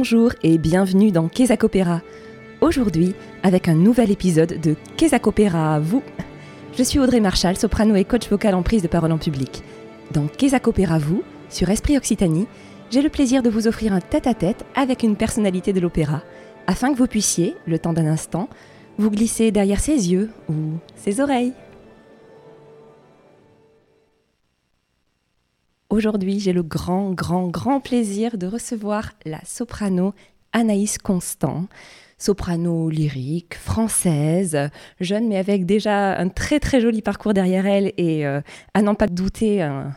Bonjour et bienvenue dans Quesac Opéra. Aujourd'hui, avec un nouvel épisode de Quesac Opéra à vous. Je suis Audrey Marchal, soprano et coach vocal en prise de parole en public. Dans Quesac Opéra vous, sur Esprit Occitanie, j'ai le plaisir de vous offrir un tête-à-tête avec une personnalité de l'opéra, afin que vous puissiez, le temps d'un instant, vous glisser derrière ses yeux ou ses oreilles. Aujourd'hui, j'ai le grand, grand, grand plaisir de recevoir la soprano Anaïs Constant, soprano lyrique, française, jeune mais avec déjà un très très joli parcours derrière elle et euh, à n'en pas douter un,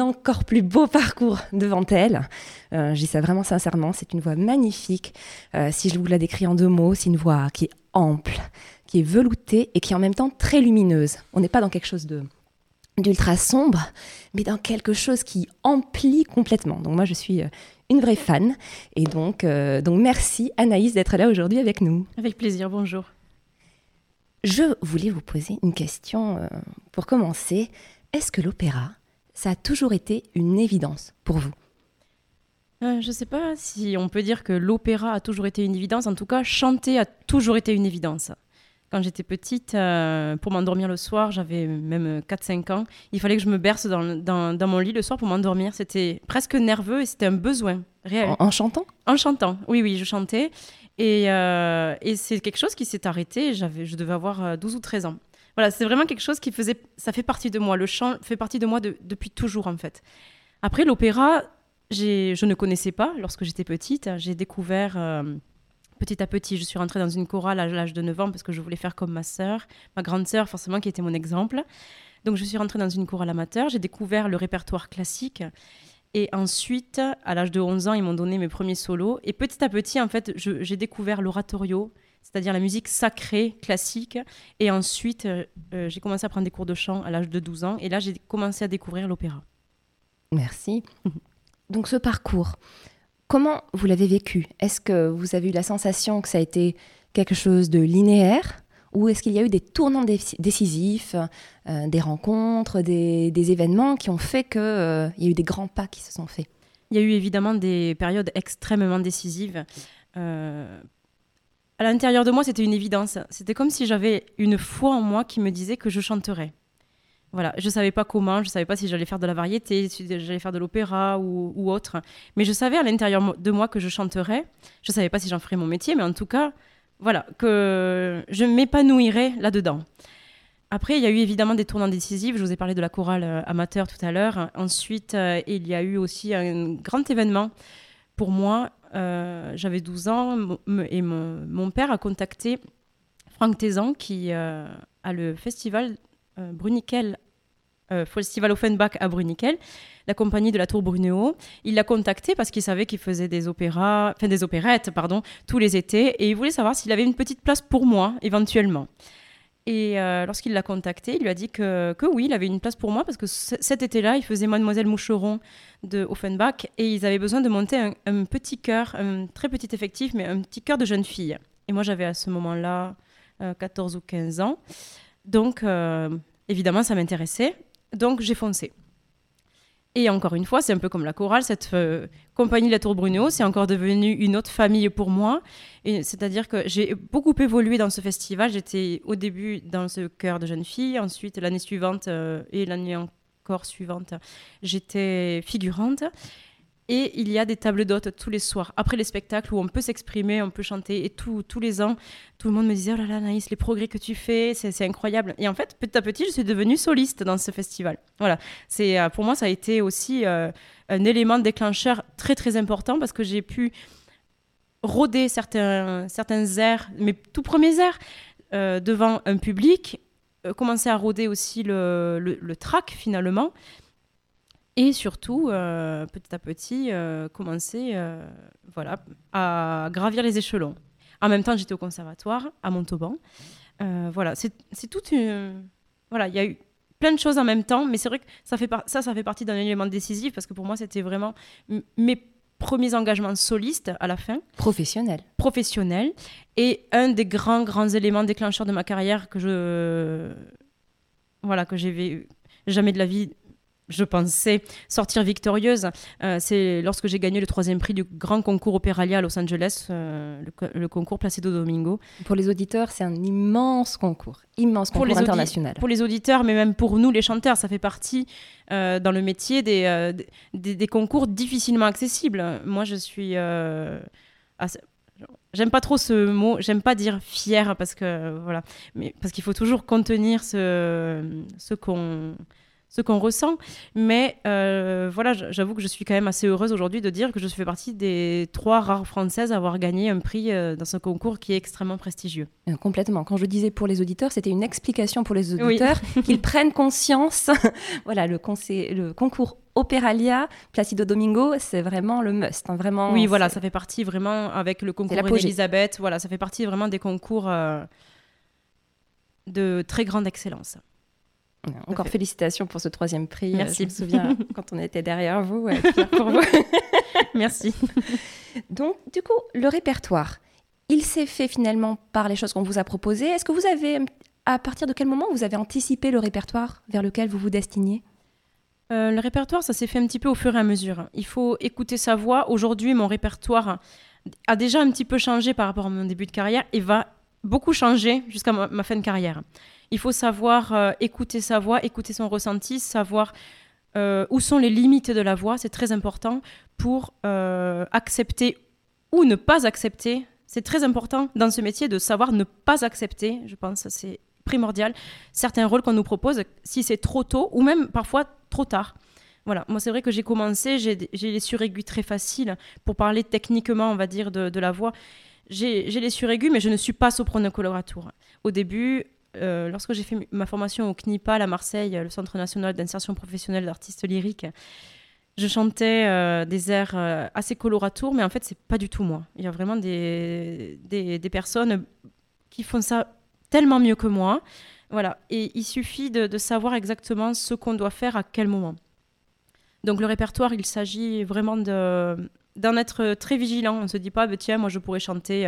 encore plus beau parcours devant elle. Euh, je dis ça vraiment sincèrement, c'est une voix magnifique. Euh, si je vous la décris en deux mots, c'est une voix qui est ample, qui est veloutée et qui est en même temps très lumineuse. On n'est pas dans quelque chose de d'ultra sombre, mais dans quelque chose qui emplit complètement. Donc moi, je suis euh, une vraie fan. Et donc, euh, donc merci Anaïs d'être là aujourd'hui avec nous. Avec plaisir, bonjour. Je voulais vous poser une question euh, pour commencer. Est-ce que l'opéra, ça a toujours été une évidence pour vous? Je ne sais pas si on peut dire que l'opéra a toujours été une évidence. En tout cas, chanter a toujours été une évidence. Quand j'étais petite, euh, pour m'endormir le soir, j'avais même 4-5 ans, il fallait que je me berce dans, dans, mon lit le soir pour m'endormir. C'était presque nerveux et c'était un besoin réel. En, chantant? En chantant, oui, oui, je chantais. Et, euh, et c'est quelque chose qui s'est arrêté, je devais avoir 12 euh, ou 13 ans. Voilà, c'est vraiment quelque chose qui faisait, ça fait partie de moi. Le chant fait partie de moi depuis toujours, en fait. Après, l'opéra, je ne connaissais pas lorsque j'étais petite. J'ai découvert petit à petit, je suis rentrée dans une chorale à l'âge de 9 ans parce que je voulais faire comme ma sœur, ma grande sœur forcément qui était mon exemple. Donc je suis rentrée dans une chorale amateur, j'ai découvert le répertoire classique et ensuite, à l'âge de 11 ans, ils m'ont donné mes premiers solos et petit à petit, en fait, j'ai découvert l'oratorio, c'est-à-dire la musique sacrée, classique. Et ensuite, euh, euh, j'ai commencé à prendre des cours de chant à l'âge de 12 ans et là, j'ai commencé à découvrir l'opéra. Merci. Donc ce parcours, Comment vous l'avez vécu? Est-ce que vous avez eu la sensation que ça a été quelque chose de linéaire? Ou est-ce qu'il y a eu des tournants décisifs, euh, des rencontres, des, événements qui ont fait qu'il euh, y a eu des grands pas qui se sont faits? Il y a eu évidemment des périodes extrêmement décisives. Euh, à l'intérieur de moi, c'était une évidence. C'était comme si j'avais une foi en moi qui me disait que je chanterais. Voilà, je savais pas comment, je savais pas si j'allais faire de la variété, si j'allais faire de l'opéra ou, autre, mais je savais à l'intérieur de moi que je chanterais. Je savais pas si j'en ferais mon métier, mais en tout cas, voilà, que je m'épanouirais là-dedans. Après, il y a eu évidemment des tournants décisifs. Je vous ai parlé de la chorale euh, amateur tout à l'heure. Ensuite, euh, il y a eu aussi un grand événement pour moi. Euh, j'avais 12 ans et mon, père a contacté Franck Tézan qui a le festival Bruniquel, euh, Festival Offenbach à Bruniquel, la compagnie de la Tour Brunéo. Il l'a contacté parce qu'il savait qu'il faisait des opéras, enfin des opérettes, pardon, tous les étés, et il voulait savoir s'il avait une petite place pour moi, éventuellement. Et euh, lorsqu'il l'a contacté, il lui a dit que, que, oui, il avait une place pour moi parce que cet été-là, il faisait Mademoiselle Moucheron de Offenbach et ils avaient besoin de monter un, petit chœur, un très petit effectif, mais un petit chœur de jeune fille. Et moi, j'avais à ce moment-là 14 ou 15 ans. Donc, euh, évidemment, ça m'intéressait. Donc, j'ai foncé. Et encore une fois, c'est un peu comme la chorale, cette euh, compagnie La Tour Bruno, c'est encore devenu une autre famille pour moi. C'est-à-dire que j'ai beaucoup évolué dans ce festival. J'étais au début dans ce chœur de jeunes filles, ensuite l'année suivante euh, et l'année encore suivante, j'étais figurante. Et il y a des tables d'hôtes tous les soirs, après les spectacles, où on peut s'exprimer, on peut chanter. Et tous les ans, tout le monde me disait Oh là là, Naïs, les progrès que tu fais, c'est incroyable. Et en fait, petit à petit, je suis devenue soliste dans ce festival. Voilà. c'est euh, Pour moi, ça a été aussi euh, un élément déclencheur très, très important parce que j'ai pu rôder certains, certains airs, mes tout premiers airs, euh, devant un public, commencer à rôder aussi le, le track finalement et surtout, euh, petit à petit, euh, commencer euh, voilà, à gravir les échelons. En même temps, j'étais au conservatoire, à Montauban. voilà, c'est toute une... Voilà, il y a eu plein de choses en même temps, mais c'est vrai que ça, fait ça, ça fait partie d'un élément décisif, parce que pour moi, c'était vraiment mes premiers engagements solistes à la fin. Professionnels. Professionnels. Et un des grands, grands éléments déclencheurs de ma carrière que je... Voilà, que j'ai jamais de la vie je pensais sortir victorieuse. Euh, c'est lorsque j'ai gagné le troisième prix du grand concours Opéralia à Los Angeles, euh, le, concours Placido Domingo. Pour les auditeurs, c'est un immense concours, immense concours pour international. Pour les auditeurs, mais même pour nous, les chanteurs, ça fait partie euh, dans le métier des, des, concours difficilement accessibles. Moi, je suis... J'aime pas trop ce mot, j'aime pas dire fier parce que voilà, mais parce qu'il faut toujours contenir ce, ce qu'on ce qu'on ressent. Mais euh, voilà, j'avoue que je suis quand même assez heureuse aujourd'hui de dire que je fais partie des trois rares Françaises à avoir gagné un prix euh, dans ce concours qui est extrêmement prestigieux. Euh, complètement. Quand je disais pour les auditeurs, c'était une explication pour les auditeurs qu'ils prennent conscience. voilà, le, le concours Opéralia, Placido Domingo, c'est vraiment le must. Hein, vraiment, oui, voilà, ça fait partie vraiment avec le concours Elisabeth. Voilà, ça fait partie vraiment des concours de très grande excellence. Encore félicitations pour ce troisième prix. Euh, Merci. Je me souviens quand on était derrière vous, pour vous. Merci. Donc, du coup, le répertoire, il s'est fait finalement par les choses qu'on vous a proposées. Est-ce que vous avez, à partir de quel moment vous avez anticipé le répertoire vers lequel vous vous destiniez? Euh, Le répertoire, ça s'est fait un petit peu au fur et à mesure. Il faut écouter sa voix. Aujourd'hui, mon répertoire a déjà un petit peu changé par rapport à mon début de carrière et va beaucoup changer jusqu'à ma fin de carrière. Il faut savoir euh, écouter sa voix, écouter son ressenti, savoir euh, où sont les limites de la voix. C'est très important pour euh, accepter ou ne pas accepter. C'est très important dans ce métier de savoir ne pas accepter. Je pense c'est primordial. Certains rôles qu'on nous propose, si c'est trop tôt ou même parfois trop tard. Voilà, moi c'est vrai que j'ai commencé, j'ai les suraigus très faciles pour parler techniquement, on va dire, de, la voix. J'ai les suraigus, mais je ne suis pas soprano colorature. Au début, euh, lorsque j'ai fait ma formation au CNIPAL à Marseille, le Centre national d'insertion professionnelle d'artistes lyriques, je chantais euh, des airs euh, assez coloratours, mais en fait, c'est pas du tout moi. Il y a vraiment des, des, personnes qui font ça tellement mieux que moi. Voilà. Et il suffit de, savoir exactement ce qu'on doit faire à quel moment. Donc, le répertoire, il s'agit vraiment d'en être très vigilant. On ne se dit pas, bah, tiens, moi, je pourrais chanter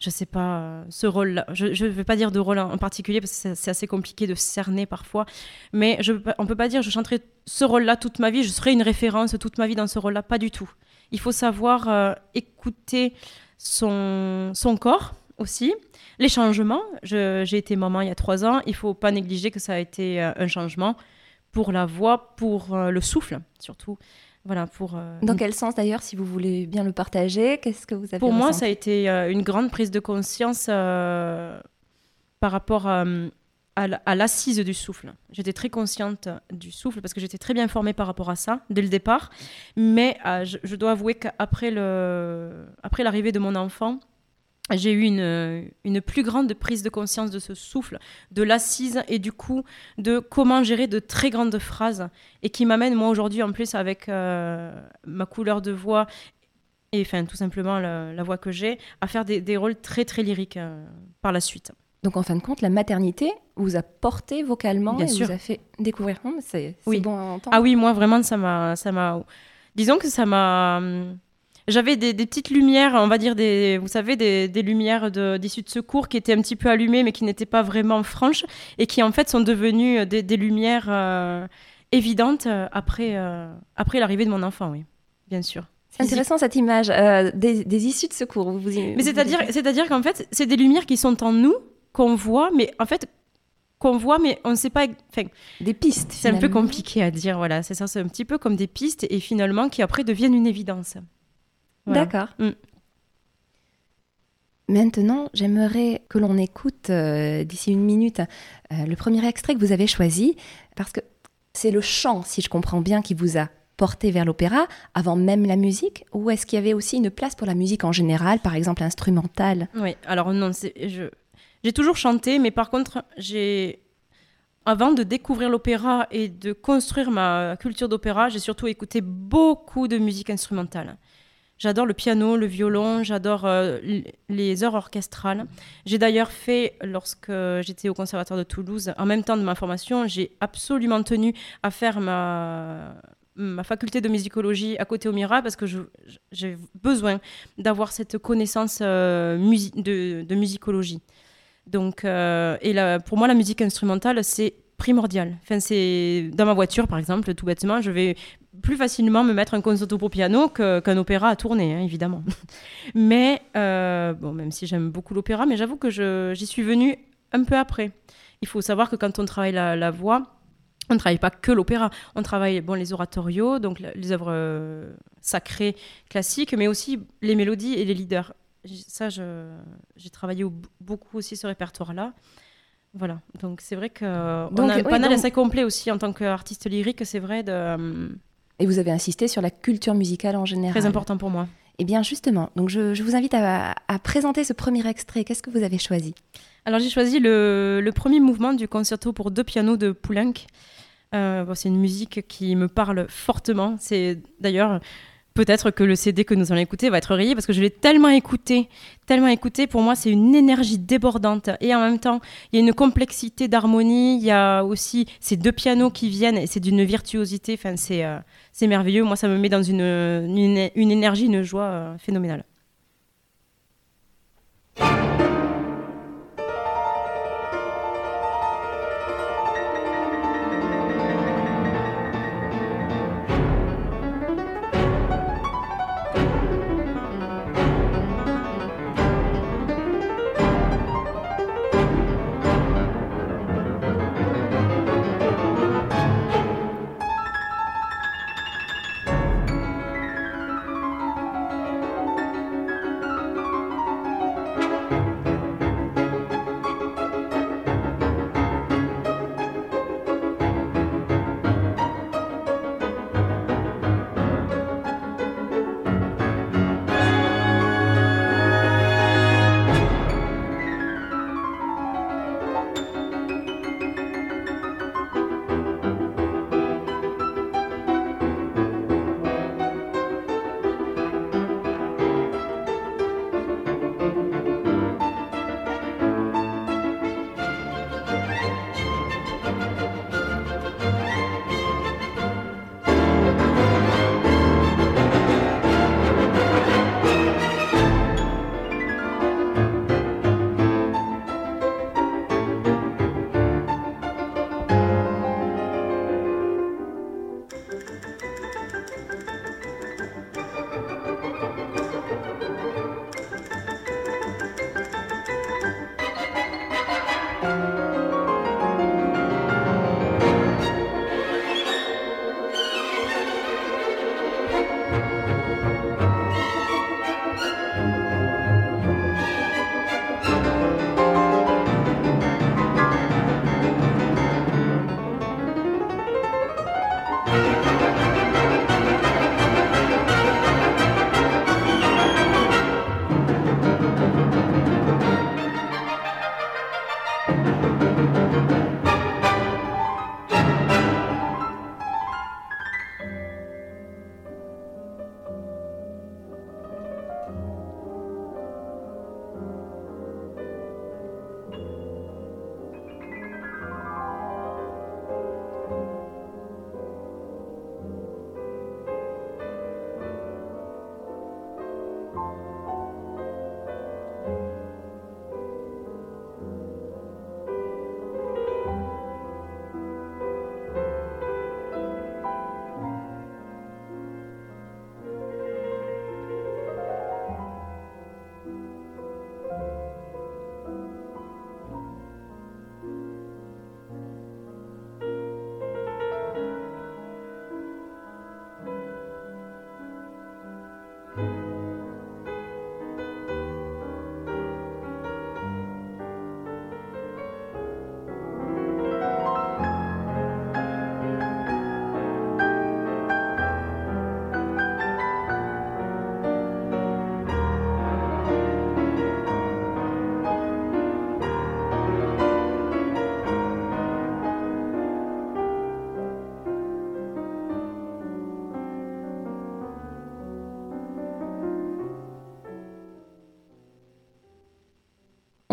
je sais pas, ce rôle-là. Je ne vais pas dire de rôle en particulier parce que c'est assez compliqué de cerner parfois. Mais je, on peut pas dire je chanterai ce rôle-là toute ma vie, je serai une référence toute ma vie dans ce rôle-là. Pas du tout. Il faut savoir euh, écouter son, corps aussi. Les changements. J'ai été maman il y a trois ans. Il faut pas négliger que ça a été euh, un changement pour la voix, pour euh, le souffle surtout. Voilà, pour, euh, Dans quel sens d'ailleurs, si vous voulez bien le partager Qu'est-ce que vous avez Pour moi, ça a été euh, une grande prise de conscience euh, par rapport à, l'assise du souffle. J'étais très consciente du souffle parce que j'étais très bien formée par rapport à ça dès le départ. Mais je, je, dois avouer qu'après l'arrivée de mon enfant, j'ai eu une, une, plus grande prise de conscience de ce souffle, de l'assise et du coup de comment gérer de très grandes phrases et qui m'amène moi aujourd'hui en plus avec euh, ma couleur de voix et enfin tout simplement la, voix que j'ai à faire des, des, rôles très très lyriques euh, par la suite. Donc en fin de compte, la maternité vous a porté vocalement Bien et sûr. vous a fait découvrir. C'est oui. bon à entendre. Ah oui, moi vraiment ça m'a ça m'a disons que ça m'a hum, j'avais des, petites lumières, on va dire, des, vous savez, des, des lumières d'issue de, secours qui étaient un petit peu allumées, mais qui n'étaient pas vraiment franches, et qui en fait sont devenues euh, des, lumières euh, évidentes euh, après, l'arrivée de mon enfant, oui, bien sûr. C'est intéressant cette image des, issues de secours. Vous, mais c'est-à-dire, c'est-à-dire qu'en fait, c'est des lumières qui sont en nous, qu'on voit, mais en fait, qu'on voit, mais on ne sait pas. Enfin, des pistes. C'est un peu compliqué à dire, voilà. C'est ça, c'est un petit peu comme des pistes, et finalement qui après deviennent une évidence. D'accord. Mm. Maintenant, j'aimerais que l'on écoute euh, d'ici une minute euh, le premier extrait que vous avez choisi, parce que c'est le chant, si je comprends bien, qui vous a porté vers l'opéra, avant même la musique, ou est-ce qu'il y avait aussi une place pour la musique en général, par exemple instrumentale? Oui, alors non, je... j'ai toujours chanté, mais par contre, j'ai avant de découvrir l'opéra et de construire ma culture d'opéra, j'ai surtout écouté beaucoup de musique instrumentale. J'adore le piano, le violon, j'adore euh, les heures orchestrales. J'ai d'ailleurs fait, lorsque j'étais au Conservatoire de Toulouse, en même temps de ma formation, j'ai absolument tenu à faire ma, faculté de musicologie à côté au Mira parce que j'ai besoin d'avoir cette connaissance euh, de, musicologie. Donc, euh, et pour moi, la musique instrumentale, c'est primordial. Enfin, c'est dans ma voiture, par exemple, tout bêtement, je vais plus facilement me mettre un concerto pour piano qu'un opéra à tourner, hein, évidemment. mais euh, bon, même si j'aime beaucoup l'opéra, mais j'avoue que j'y suis venue un peu après. Il faut savoir que quand on travaille la, voix, on ne travaille pas que l'opéra, on travaille bon, les oratorios, donc les œuvres euh, sacrées classiques, mais aussi les mélodies et les leaders. Ça, j'ai travaillé beaucoup aussi ce répertoire-là. Voilà, donc c'est vrai qu'on a un panel assez complet aussi en tant qu'artiste lyrique, c'est vrai. De, euh, Et vous avez insisté sur la culture musicale en général. Très important pour moi. Eh bien justement, donc je, vous invite à, présenter ce premier extrait. Qu'est-ce que vous avez choisi? Alors j'ai choisi le, le, premier mouvement du concerto pour deux pianos de Poulenc. Euh, c'est une musique qui me parle fortement. C'est d'ailleurs peut-être que le CD que nous allons écouter va être rayé parce que je l'ai tellement écouté, tellement écouté. Pour moi, c'est une énergie débordante et en même temps, il y a une complexité d'harmonie. Il y a aussi ces deux pianos qui viennent et c'est d'une virtuosité. Enfin, c'est euh, merveilleux. Moi, ça me met dans une, une, énergie, une joie euh, phénoménale.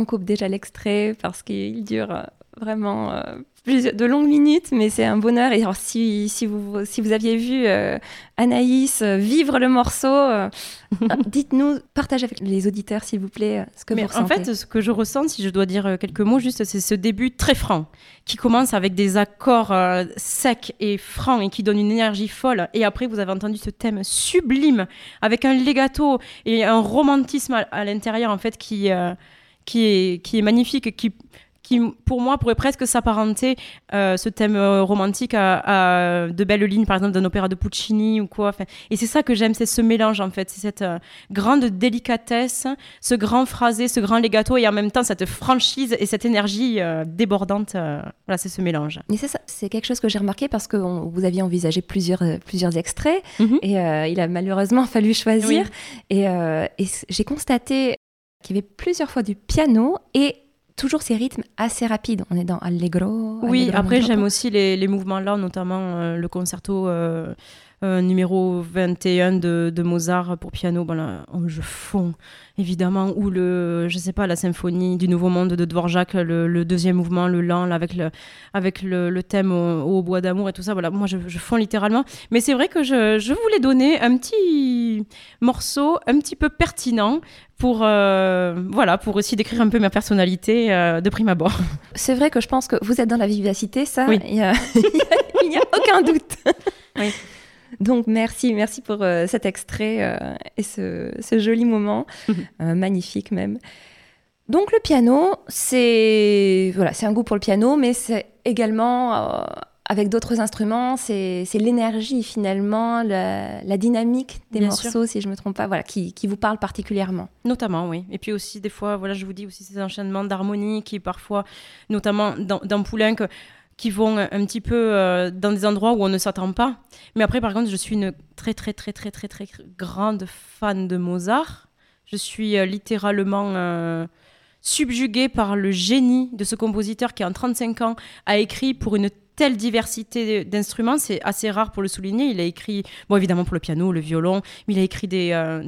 On coupe déjà l'extrait parce qu'il dure vraiment de longues minutes, mais c'est un bonheur. Et alors, si, si, vous, si vous aviez vu euh, Anaïs euh, vivre le morceau, euh, dites-nous, partagez avec les auditeurs, s'il vous plaît, ce que vous ressentez. En fait, ce que je ressens, si je dois dire quelques mots, juste, c'est ce début très franc, qui commence avec des accords secs et francs et qui donne une énergie folle. Et après, vous avez entendu ce thème sublime, avec un legato et un romantisme à, à l'intérieur, en fait, qui, qui, est, qui est magnifique, qui qui pour moi pourrait presque s'apparenter euh, ce thème euh, romantique à, de belles lignes par exemple d'un opéra de Puccini ou quoi. Et c'est ça que j'aime c'est ce mélange en fait. C'est cette euh, grande délicatesse ce grand phrasé ce grand legato et en même temps cette franchise et cette énergie débordante voilà c'est ce mélange. Mais c'est ça c'est quelque chose que j'ai remarqué parce que vous aviez envisagé plusieurs plusieurs extraits. Mhm. et il a malheureusement fallu choisir. Et, et j'ai constaté qu'il y avait plusieurs fois du piano et toujours ces rythmes assez rapides. On est dans Allegro. Oui, après j'aime aussi les, les, mouvements là, notamment euh, le concerto euh, euh, numéro 21 de, de, Mozart pour piano, ben en jeu fond évidemment, ou le, je sais pas, la symphonie du Nouveau Monde de Dvorak, le, le deuxième mouvement, le lent, là, avec le, avec le, le thème au, bois d'amour et tout ça. Voilà, moi, je, je fonds littéralement. Mais c'est vrai que je, je, voulais donner un petit morceau un petit peu pertinent pour, euh, voilà, pour aussi décrire un peu ma personnalité euh, de prime abord. C'est vrai que je pense que vous êtes dans la vivacité, ça, oui. il n'y a, a, aucun doute. Oui. Donc merci, merci pour euh, cet extrait euh, et ce, joli moment, euh, magnifique même. Donc le piano, c'est voilà, c'est un goût pour le piano, mais c'est également avec d'autres instruments, c'est l'énergie finalement, la, dynamique des morceaux, si je me trompe pas, voilà, qui, qui, vous parle particulièrement. Notamment, oui. Et puis aussi des fois, voilà, je vous dis aussi ces enchaînements d'harmonie qui parfois, notamment dans, dans Poulenc, qui vont un petit peu euh, dans des endroits où on ne s'attend pas. Mais après, par contre, je suis une très, très, très, très, très, très grande fan de Mozart. Je suis euh, littéralement euh, subjuguée par le génie de ce compositeur qui, en 35 ans, a écrit pour une telle diversité d'instruments, c'est assez rare pour le souligner. Il a écrit, bon évidemment pour le piano, le violon, mais il a écrit des, euh,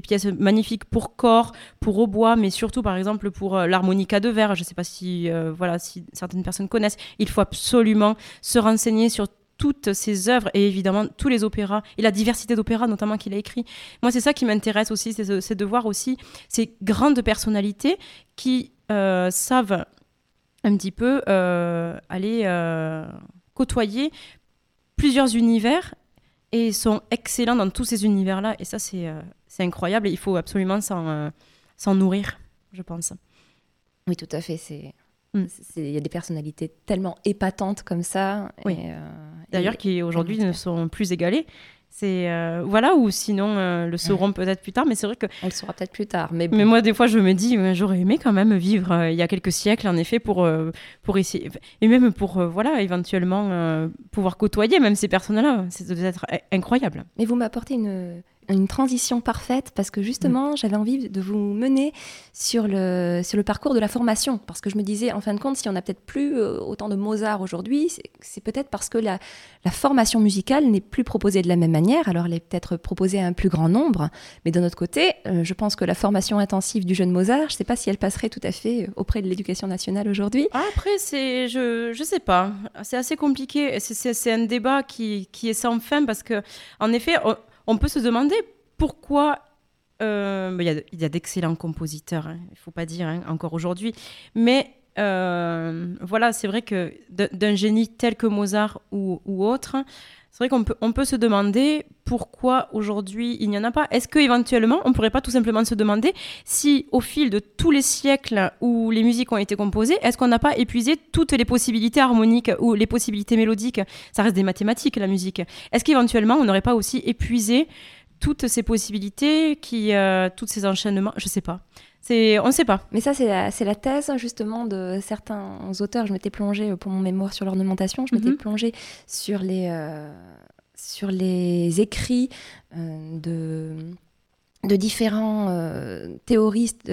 pièces magnifiques pour corps, pour hautbois, mais surtout par exemple pour euh, l'harmonica de verre. Je ne sais pas si, euh, voilà, si certaines personnes connaissent. Il faut absolument se renseigner sur toutes ses œuvres et évidemment tous les opéras et la diversité d'opéras notamment qu'il a écrit. Moi, c'est ça qui m'intéresse aussi, c'est de voir aussi ces grandes personnalités qui savent un petit peu euh, aller euh, côtoyer plusieurs univers et sont excellents dans tous ces univers-là. Et ça, c'est euh, incroyable et il faut absolument s'en nourrir, je pense. Oui, tout à fait. C'est mm. il y a des personnalités tellement épatantes comme ça. Oui. D'ailleurs, qui aujourd'hui ne sont plus égalées. C'est euh, voilà ou sinon euh, le sauront peut-être plus tard mais c'est vrai que elle sera peut-être plus tard mais, mais moi des fois je me dis j'aurais aimé quand même vivre euh, il y a quelques siècles en effet pour pour essayer et même pour voilà éventuellement pouvoir côtoyer même ces personnes là c'est peut-être incroyable. Mais vous m'apportez une une transition parfaite parce que justement, mm. j'avais envie de vous mener sur le, sur le parcours de la formation. Parce que je me disais, en fin de compte, si on n'a peut-être plus euh, autant de Mozart aujourd'hui, c'est peut-être parce que la, la formation musicale n'est plus proposée de la même manière. Alors, elle est peut-être proposée à un plus grand nombre. Mais d'un autre côté, euh, je pense que la formation intensive du jeune Mozart, je ne sais pas si elle passerait tout à fait euh, auprès de l'éducation nationale aujourd'hui. Après, c'est, je ne sais pas. C'est assez compliqué. C'est un débat qui, qui est sans fin parce que, en effet, on peut se demander pourquoi. Euh, il y a, d'excellents compositeurs, hein, il ne faut pas dire hein, encore aujourd'hui, mais euh, voilà, c'est vrai que d'un génie tel que Mozart ou autre, c'est vrai qu'on peut, on peut se demander pourquoi aujourd'hui il n'y en a pas. Est-ce qu'éventuellement, on ne pourrait pas tout simplement se demander si au fil de tous les siècles où les musiques ont été composées, est-ce qu'on n'a pas épuisé toutes les possibilités harmoniques ou les possibilités mélodiques? Ça reste des mathématiques, la musique. Est-ce qu'éventuellement, on n'aurait pas aussi épuisé toutes ces possibilités, qui, euh, tous ces enchaînements? Je ne sais pas. On ne sait pas. Mais ça, c'est la, la, thèse justement de certains auteurs. Je m'étais plongée pour mon mémoire sur l'ornementation, je m'étais mhm. plongée sur les, euh, sur les écrits euh, de, de différents euh, théoristes,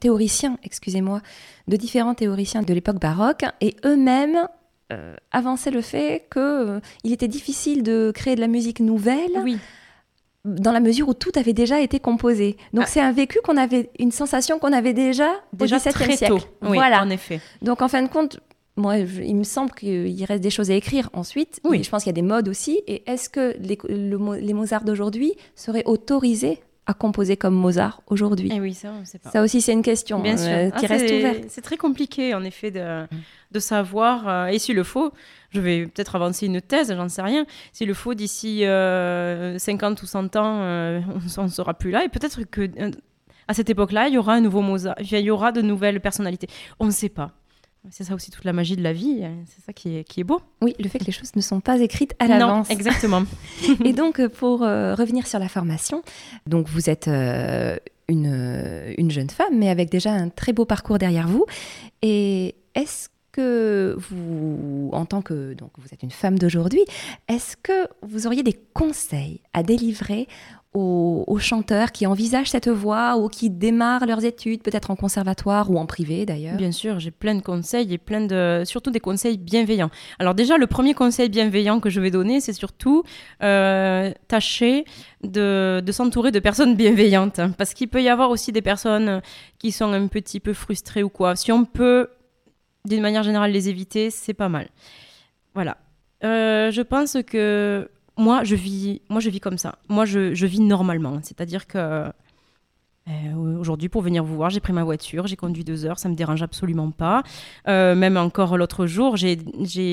théoriciens, excusez-moi, de différents théoriciens de l'époque baroque, et eux-mêmes avançaient le fait qu'il était difficile de créer de la musique nouvelle. Oui dans la mesure où tout avait déjà été composé. Donc Ah. c'est un vécu qu'on avait, une sensation qu'on avait déjà, Déjà au XVIIe très siècle. tôt. Oui, voilà. en effet. Donc en fin de compte, moi, je- il me semble qu'il reste des choses à écrire ensuite. Oui. Je pense qu'il y a des modes aussi. Et est-ce que les, le les Mozart d'aujourd'hui seraient autorisés à composer comme Mozart aujourd'hui Et oui, ça, on sait pas. Ça aussi, c'est une question Bien sûr. euh, Ah, qui reste ouverte. C'est très compliqué, en effet, de, de savoir. euh, et s'il le faut, je vais peut-être avancer une thèse, j'en sais rien. S'il le faut, d'ici euh, 50 ou 100 ans, euh, on ne sera plus là. Et peut-être que euh, à cette époque-là, il y aura un nouveau Mozart, il y aura de nouvelles personnalités. On ne sait pas. C'est ça aussi toute la magie de la vie. hein. C'est ça qui est, qui est beau. Oui, le fait que les choses ne sont pas écrites à Non, l'avance. exactement. Et donc, euh, pour euh, revenir sur la formation, donc vous êtes euh, une, euh, une jeune femme, mais avec déjà un très beau parcours derrière vous. Et est-ce que vous, en tant que donc vous êtes une femme d'aujourd'hui, est-ce que vous auriez des conseils à délivrer aux, chanteurs qui envisagent cette voie ou qui démarrent leurs études, peut-être en conservatoire ou en privé d'ailleurs Bien sûr, j'ai plein de conseils et surtout des conseils bienveillants. Alors déjà, le premier conseil bienveillant que je vais donner, c'est surtout euh, tâcher de, de s'entourer de personnes bienveillantes, hein, parce qu'il peut y avoir aussi des personnes qui sont un petit peu frustrées ou quoi. Si on peut, d'une manière générale, les éviter, c'est pas mal. Voilà. Euh, je pense que moi, je vis, moi, je vis comme ça. Moi, je, je vis normalement. C'est-à-dire que euh, Aujourd'hui, pour venir vous voir, j'ai pris ma voiture, j'ai conduit deux heures, ça me dérange absolument pas. Euh, même encore l'autre jour, j'ai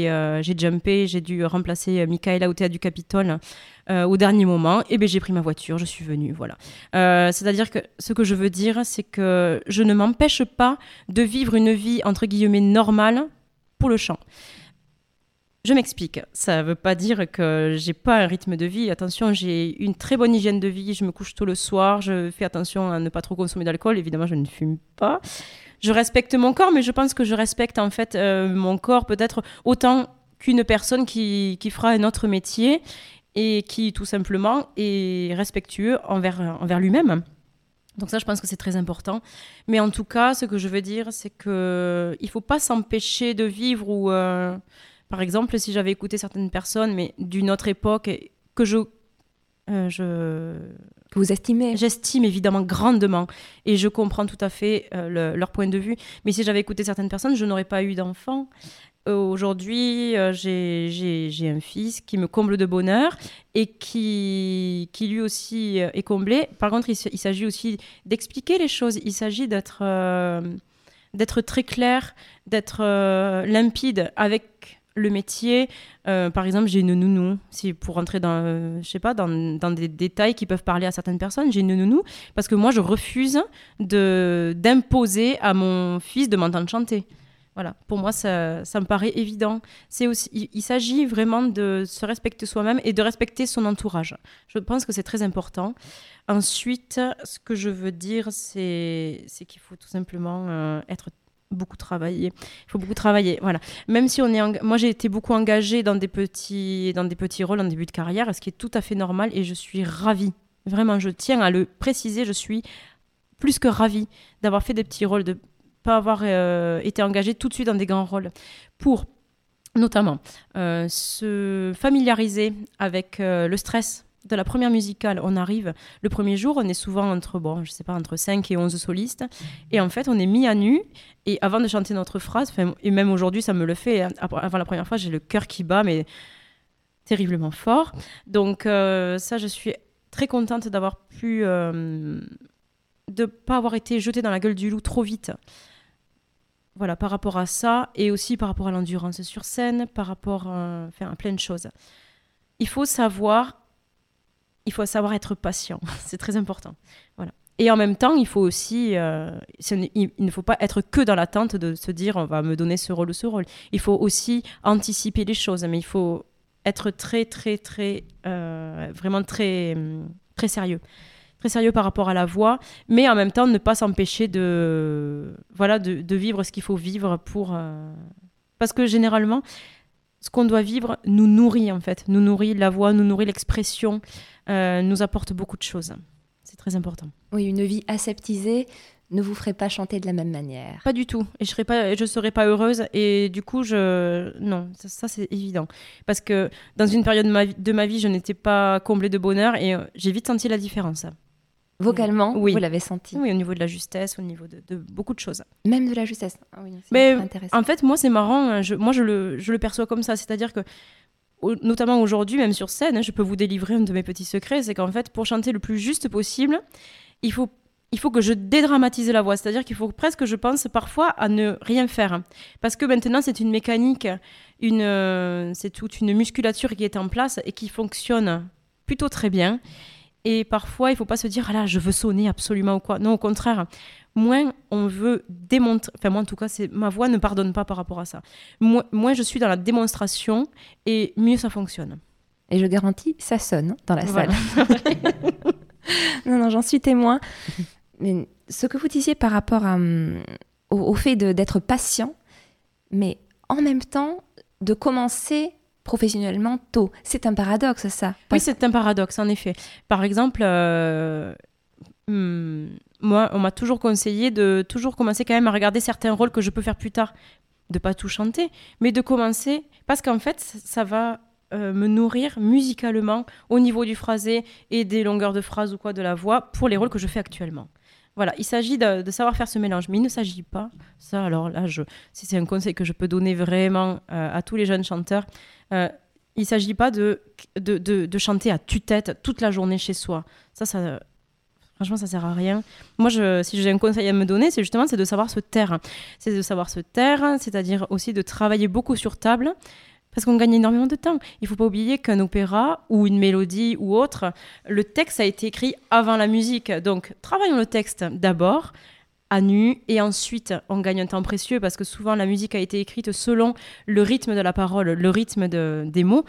euh, jumpé, j'ai dû remplacer euh, Michaela au théâtre du Capitole au dernier moment. Et ben j'ai pris ma voiture, je suis venue, voilà. C'est-à-dire que ce que je veux dire, c'est que je ne m'empêche pas de vivre une vie entre guillemets normale pour le chant. Je m'explique. Ça ne veut pas dire que j'ai pas un rythme de vie. Attention, j'ai une très bonne hygiène de vie. Je me couche tôt le soir. Je fais attention à ne pas trop consommer d'alcool. Évidemment, je ne fume pas. Je respecte mon corps, mais je pense que je respecte en fait euh, mon corps peut-être autant qu'une personne qui, qui fera un autre métier et qui tout simplement est respectueux envers, envers lui-même. Donc ça, je pense que c'est très important. Mais en tout cas, ce que je veux dire, c'est que il faut pas s'empêcher de vivre ou euh, par exemple, si j'avais écouté certaines personnes, mais d'une autre époque, que je, euh, je, que vous estimez j'estime évidemment grandement, et je comprends tout à fait euh, le- leur point de vue. Mais si j'avais écouté certaines personnes, je n'aurais pas eu d'enfant. Euh, Aujourd'hui, j'ai un fils qui me comble de bonheur et qui, qui lui aussi est comblé. Par contre, il, il s'agit aussi d'expliquer les choses. Il s'agit d'être d'être très clair, d'être limpide avec le métier. Euh, par exemple, j'ai une nounou. Si pour rentrer dans, je sais pas, dans, des détails qui peuvent parler à certaines personnes, j'ai une nounou parce que moi, je refuse d'imposer à mon fils de m'entendre chanter. Voilà, pour moi, ça, me paraît évident. C'est aussi, il, s'agit vraiment de se respecter soi-même et de respecter son entourage. Je pense que c'est très important. Ensuite, ce que je veux dire, c'est c'est qu'il faut tout simplement euh, être beaucoup travailler. Il faut beaucoup travailler, voilà. Même si on est, eng- moi j'ai été beaucoup engagée dans des petits, dans des petits rôles en début de carrière, ce qui est tout à fait normal, et je suis ravie. Vraiment, je tiens à le préciser, je suis plus que ravie d'avoir fait des petits rôles, de pas avoir euh, été engagée tout de suite dans des grands rôles, pour notamment euh, se familiariser avec euh, le stress de la première musicale. On arrive le premier jour, on est souvent entre bon, je sais pas entre 5 et 11 solistes et en fait, on est mis à nu et avant de chanter notre phrase, et même aujourd'hui, ça me le fait hein, avant la première fois, j'ai le cœur qui bat mais terriblement fort. Donc euh, ça je suis très contente d'avoir pu euh, de pas avoir été jetée dans la gueule du loup trop vite. Voilà, par rapport à ça, et aussi par rapport à l'endurance sur scène, par rapport euh, à plein de choses. Il faut savoir, il faut savoir être patient, c'est très important. Voilà. Et en même temps, il faut aussi, euh, il, ne faut pas être que dans l'attente de se dire on va me donner ce rôle ou ce rôle. Il faut aussi anticiper les choses, mais il faut être très, très, très, euh, vraiment très, hum, très sérieux très sérieux par rapport à la voix, mais en même temps ne pas s'empêcher de, voilà, de vivre ce qu'il faut vivre pour... euh, Parce que généralement, ce qu'on doit vivre nous nourrit en fait, nous nourrit la voix, nous nourrit l'expression, euh, nous apporte beaucoup de choses. C'est très important. Oui, une vie aseptisée ne vous ferait pas chanter de la même manière. Pas du tout. Et je serais pas, je serais pas heureuse. Et du coup, je, non, ça, c'est évident. Parce que dans une période de ma, de ma vie, je n'étais pas comblée de bonheur et euh, j'ai vite senti la différence. Vocalement, oui. vous l'avez senti. Oui, au niveau de la justesse, au niveau de, beaucoup de choses. Même de la justesse. Ah Mais en fait, moi, c'est marrant. Hein, je, moi, je le, je le perçois comme ça. C'est-à-dire que notamment aujourd'hui, même sur scène, hein, je peux vous délivrer un de mes petits secrets, c'est qu'en fait, pour chanter le plus juste possible, il faut il faut que je dédramatise la voix, c'est-à-dire qu'il faut presque, je pense, parfois à ne rien faire. Parce que maintenant, c'est une mécanique, une, euh, c'est toute une musculature qui est en place et qui fonctionne plutôt très bien. Et parfois, il ne faut pas se dire, ah là, je veux sonner absolument ou quoi. Non, au contraire, moins on veut démontrer, enfin moi en tout cas, c'est ma voix ne pardonne pas par rapport à ça. Moins, je suis dans la démonstration et mieux ça fonctionne. Et je garantis, ça sonne dans la salle. non, non, j'en suis témoin. Mais ce que vous disiez par rapport hum, au, fait d'être patient, mais en même temps de commencer professionnellement tôt. C'est un paradoxe, ça. Oui, c'est un paradoxe, en effet. Par exemple, euh, hum, moi, on m'a toujours conseillé de toujours commencer quand même à regarder certains rôles que je peux faire plus tard. De pas tout chanter, mais de commencer, parce qu'en fait, ça va euh, me nourrir musicalement au niveau du phrasé et des longueurs de phrases ou quoi de la voix pour les rôles que je fais actuellement. Voilà, il s'agit de, savoir faire ce mélange, mais il ne s'agit pas, ça alors là, je, c'est un conseil que je peux donner vraiment euh, à tous les jeunes chanteurs, euh, il ne s'agit pas de de, de, chanter à tue-tête toute la journée chez soi. Ça, ça franchement, ça sert à rien. Moi, je, si j'ai un conseil à me donner, c'est justement c'est de savoir se taire. C'est de savoir se taire, c'est-à-dire aussi de travailler beaucoup sur table. Parce qu'on gagne énormément de temps. Il faut pas oublier qu'un opéra ou une mélodie ou autre, le texte a été écrit avant la musique. Donc, travaillons le texte d'abord, à nu, et ensuite, on gagne un temps précieux parce que souvent la musique a été écrite selon le rythme de la parole, le rythme de, des mots.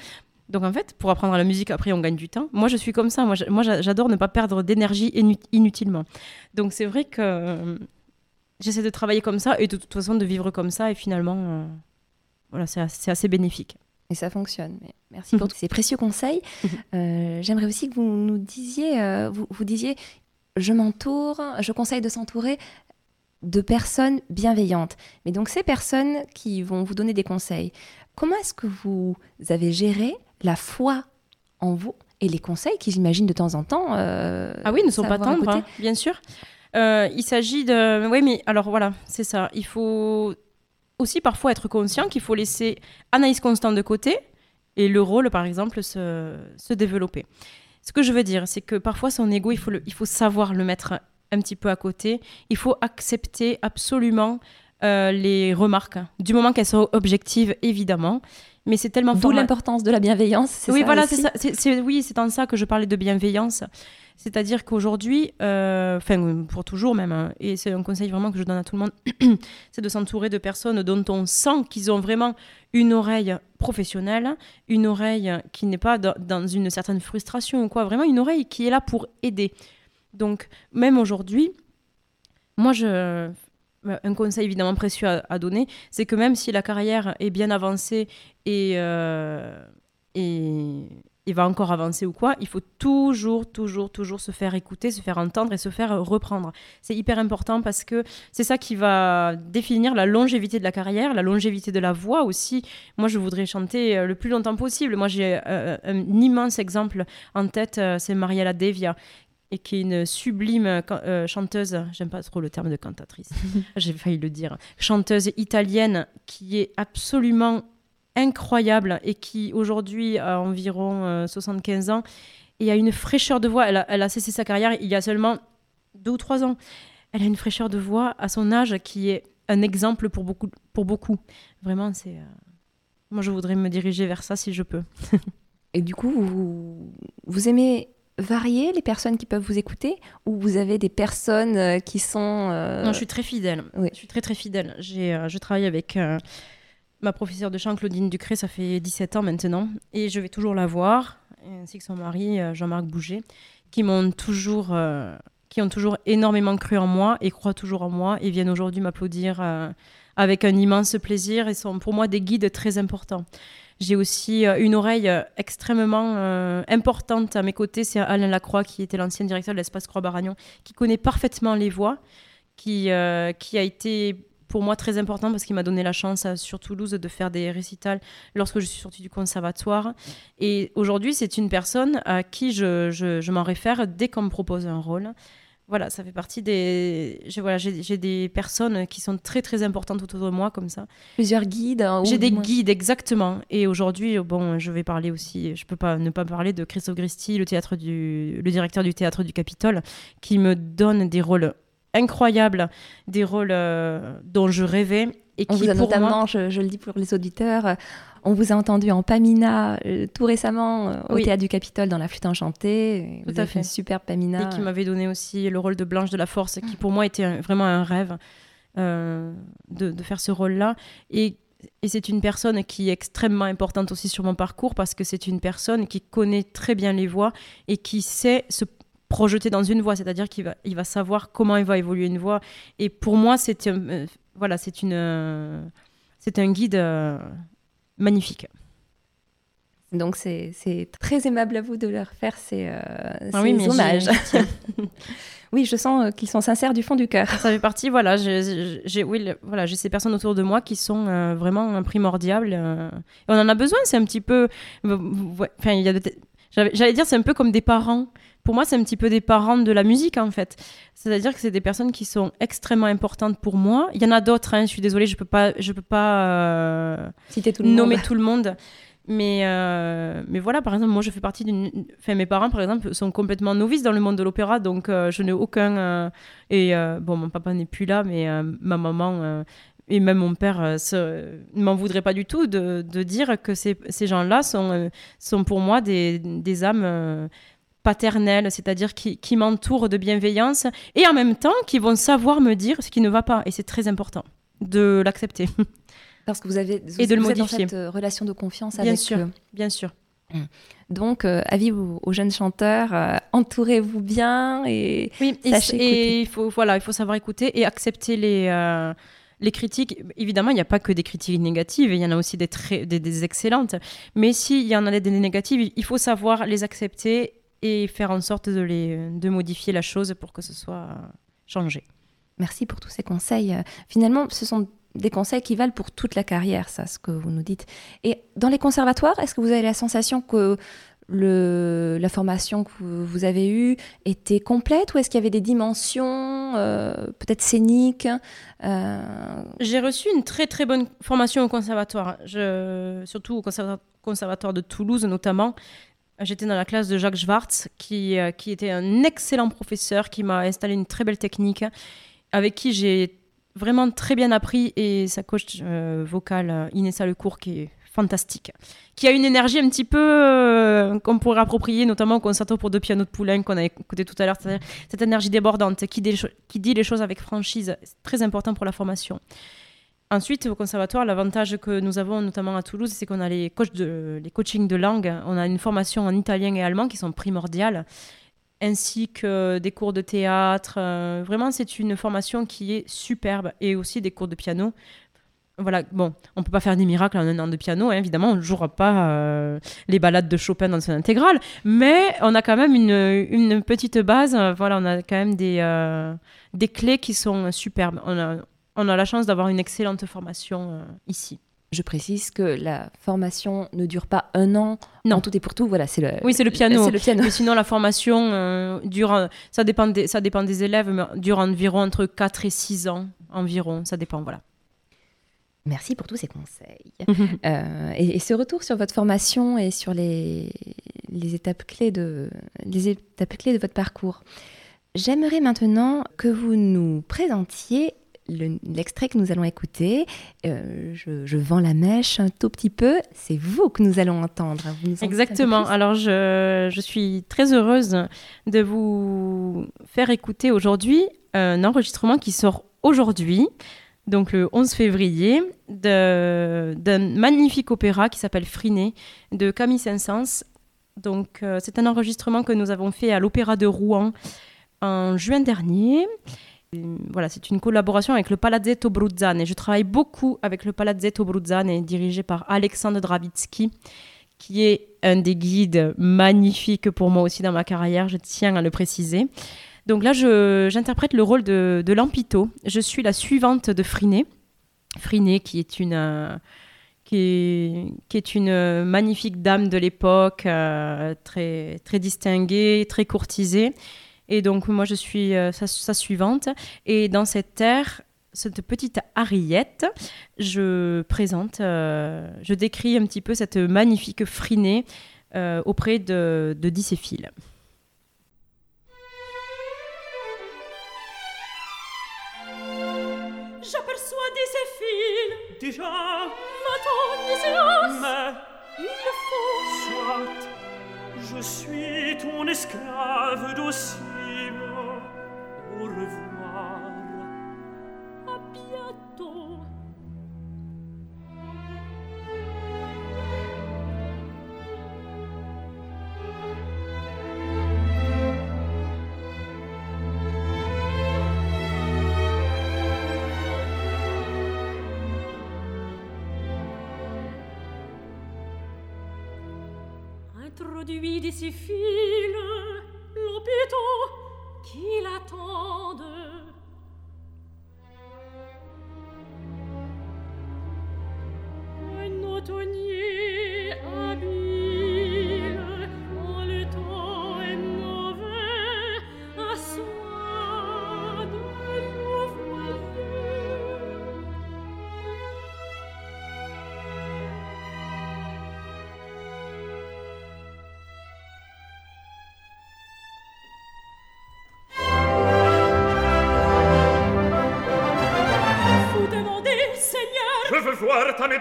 Donc en fait, pour apprendre la musique, après, on gagne du temps. Moi, je suis comme ça. Moi, j'adore ne pas perdre d'énergie inutilement. Donc c'est vrai que euh, j'essaie de travailler comme ça et de toute façon de vivre comme ça. Et finalement, euh, voilà, c'est assez, bénéfique. Et ça fonctionne. Merci pour tous ces précieux conseils. Euh, j'aimerais aussi que vous nous disiez, euh, vous, disiez, je m'entoure, je conseille de s'entourer de personnes bienveillantes. Mais donc ces personnes qui vont vous donner des conseils, comment est-ce que vous avez géré la foi en vous et les conseils qui, j'imagine, de temps en temps... Euh, ah oui, ne sont pas tendres, hein, bien sûr. il s'agit de... Oui, mais alors voilà, c'est ça. Il faut aussi parfois être conscient qu'il faut laisser Anaïs Constant de côté et le rôle, par exemple, se, se développer. Ce que je veux dire, c'est que parfois son ego, il faut, le, il faut savoir le mettre un petit peu à côté. Il faut accepter absolument euh, les remarques, du moment qu'elles sont objectives, évidemment. Mais c'est tellement D'où l'importance de la bienveillance. Oui, voilà, c'est ça. oui, c'est en ça que je parlais de bienveillance. C'est-à-dire qu'aujourd'hui, euh, enfin pour toujours même, hein, et c'est un conseil vraiment que je donne à tout le monde, c'est de s'entourer de personnes dont on sent qu'ils ont vraiment une oreille professionnelle, une oreille qui n'est pas dans une certaine frustration ou quoi, vraiment une oreille qui est là pour aider. Donc même aujourd'hui, moi je un conseil évidemment précieux à, donner, c'est que même si la carrière est bien avancée et, euh, et, il va encore avancer ou quoi, il faut toujours, toujours, toujours se faire écouter, se faire entendre et se faire reprendre. C'est hyper important parce que c'est ça qui va définir la longévité de la carrière, la longévité de la voix aussi. Moi, je voudrais chanter euh, le plus longtemps possible. Moi, j'ai euh, un immense exemple en tête, euh, c'est Mariella Devia et qui est une sublime chanteuse, j'aime pas trop le terme de cantatrice, j'ai failli le dire, chanteuse italienne qui est absolument incroyable et qui aujourd'hui a environ 75 euh, ans et a une fraîcheur de voix. Elle a, cessé sa carrière il y a seulement deux ou trois ans. Elle a une fraîcheur de voix à son âge qui est un exemple pour beaucoup. Pour beaucoup. Vraiment, c'est. Euh, moi, je voudrais me diriger vers ça si je peux. et du coup, vous, vous aimez varier les personnes qui peuvent vous écouter ou vous avez des personnes euh, qui sont... Non, je suis très fidèle. Je suis très très fidèle. J'ai, je travaille avec ma professeure de chant, Claudine Ducré, ça fait 17 ans maintenant. Et je vais toujours la voir, ainsi que son mari, euh, Jean-Marc Bouget, qui m'ont toujours, euh, qui ont toujours énormément cru en moi et croient toujours en moi et viennent aujourd'hui m'applaudir euh, avec un immense plaisir et sont pour moi des guides très importants. J'ai aussi une oreille extrêmement importante à mes côtés, c'est Alain Lacroix, qui était l'ancien directeur de l'espace Croix-Baragnon, qui connaît parfaitement les voix qui, qui a été pour moi très important parce qu'il m'a donné la chance sur Toulouse de faire des récitals lorsque je suis sortie du conservatoire. Et aujourd'hui, c'est une personne à qui je, je m'en réfère dès qu'on me propose un rôle voilà, ça fait partie des. J'ai voilà, j'ai des personnes qui sont très très importantes autour de moi comme ça. Plusieurs guides. Hein, j'ai des guides exactement. Et aujourd'hui, bon, je vais parler aussi. Je peux pas ne pas parler de Christophe Gristi, le théâtre du, le directeur du théâtre du Capitole, qui me donne des rôles incroyables, des rôles euh, dont je rêvais et qui, pour notamment, moi... je, je, le dis pour les auditeurs, on vous a entendu en Pamina euh, tout récemment euh, au Théâtre du Capitole dans La Flûte Enchantée. Vous à fait. une superbe Pamina. Et qui m'avait donné aussi le rôle de Blanche de la Force, qui pour moi était vraiment un rêve euh, de, faire ce rôle-là. Et, et c'est une personne qui est extrêmement importante aussi sur mon parcours parce que c'est une personne qui connaît très bien les voix et qui sait se projeter dans une voix, c'est-à-dire qu'il va, il va savoir comment il va évoluer une voix. Et pour moi, c'est voilà, c'est une, c'est un guide magnifique. Donc c'est très aimable à vous de leur faire ces, euh, ah oui, hommages. oui, je sens euh, qu'ils sont sincères du fond du cœur. Ça fait partie, voilà, j'ai oui, voilà, ces personnes autour de moi qui sont euh, vraiment primordiales. on en a besoin, c'est un petit peu... J'allais dire, c'est un peu comme des parents. Pour moi, c'est un petit peu des parents de la musique, en fait. C'est-à-dire que c'est des personnes qui sont extrêmement importantes pour moi. Il y en a d'autres, hein, je suis désolée, je ne peux pas, je peux pas euh, Citer tout le nommer monde. tout le monde. Mais, euh, mais voilà, par exemple, moi, je fais partie d'une... Enfin, mes parents, par exemple, sont complètement novices dans le monde de l'opéra, donc euh, je n'ai aucun... Et bon, mon papa n'est plus là, mais ma maman et même mon père ne m'en voudrait pas du tout de, de dire que ces, ces gens-là sont, sont pour moi des, des âmes paternelles, c'est-à-dire qui, qui m'entourent de bienveillance et en même temps qui vont savoir me dire ce qui ne va pas. Et c'est très important de l'accepter. Parce que vous avez vous, et de le modifier. Dans cette euh, relation de confiance bien avec sûr, eux. Bien sûr. Hum. Donc, euh, avis aux, jeunes chanteurs, euh, entourez-vous bien et oui, et, il faut voilà, il faut savoir écouter et accepter les les critiques, évidemment, il n'y a pas que des critiques négatives, il y en a aussi des, très, des, excellentes. Mais s'il y en a des négatives, il faut savoir les accepter et faire en sorte de, les, de modifier la chose pour que ce soit changé. Merci pour tous ces conseils. Finalement, ce sont des conseils qui valent pour toute la carrière, ça, ce que vous nous dites. Et dans les conservatoires, est-ce que vous avez la sensation que le, la formation que vous avez eue était complète ou est-ce qu'il y avait des dimensions euh, peut-être scéniques euh? J'ai reçu une très très bonne formation au conservatoire, je, surtout au conservatoire de Toulouse notamment. J'étais dans la classe de Jacques Schwartz, qui, euh, qui était un excellent professeur, qui m'a installé une très belle technique, avec qui j'ai vraiment très bien appris, et sa coach vocale, Inessa Lecourt, qui est fantastique, qui a une énergie un petit peu euh, qu'on pourrait approprier, notamment au concerto pour deux pianos de Poulain qu'on a écouté tout à l'heure, cette énergie débordante qui qui dit les choses avec franchise, c'est très important pour la formation. Ensuite, au conservatoire, l'avantage que nous avons notamment à Toulouse, c'est qu'on a les, coachs les coachings de langue. On a une formation en italien et allemand qui sont primordiales, ainsi que des cours de théâtre. Euh, vraiment, c'est une formation qui est superbe et aussi des cours de piano voilà, bon, on peut pas faire des miracles en un an de piano, hein, évidemment, on ne jouera pas euh, les balades de Chopin dans son intégrale, mais on a quand même une, petite base, voilà, on a quand même des, euh, des clés qui sont superbes. On a la chance d'avoir une excellente formation ici. Je précise que la formation ne dure pas un an non. en tout et pour tout. Voilà, c'est le. Oui, c'est le piano. le piano. Mais sinon, la formation dure. Ça dépend des, ça dépend des élèves, mais dure environ entre 4 et 6 ans environ. Ça dépend, voilà. Merci pour tous ces conseils. Euh, et, ce retour sur votre formation et sur les, les, étapes, clés de, les étapes clés de votre parcours. J'aimerais maintenant que vous nous présentiez l'extrait que nous allons écouter. Euh, je, vends la mèche un tout petit peu. C'est vous que nous allons entendre. Exactement. Alors, je, je, suis très heureuse de vous faire écouter aujourd'hui un enregistrement qui sort aujourd'hui donc le 11 février, d'un magnifique opéra qui s'appelle Friné de Camille Saint-Saëns. Donc euh, c'est un enregistrement que nous avons fait à l'Opéra de Rouen en juin dernier. Voilà, c'est une collaboration avec le Palazzetto Bruzzane. Je travaille beaucoup avec le Palazzetto Bruzzane, dirigé par Alexandre Dravitsky, qui est un des guides magnifiques pour moi aussi dans ma carrière, je tiens à le préciser. Donc là, j'interprète le rôle de, Lampito. Je suis la suivante de Friné. Friné, qui est une, euh, qui est, une magnifique dame de l'époque, euh, très, très distinguée, très courtisée. Et donc, moi, je suis euh, sa, suivante. Et dans cette terre, cette petite Ariette, je présente, je décris un petit peu cette magnifique Friné auprès de, de Dicéphile. J'aperçois des Déjà Va-t'en, Mais Il le faut Soit Je suis ton esclave prima au revoir à bientôt Introduit d'ici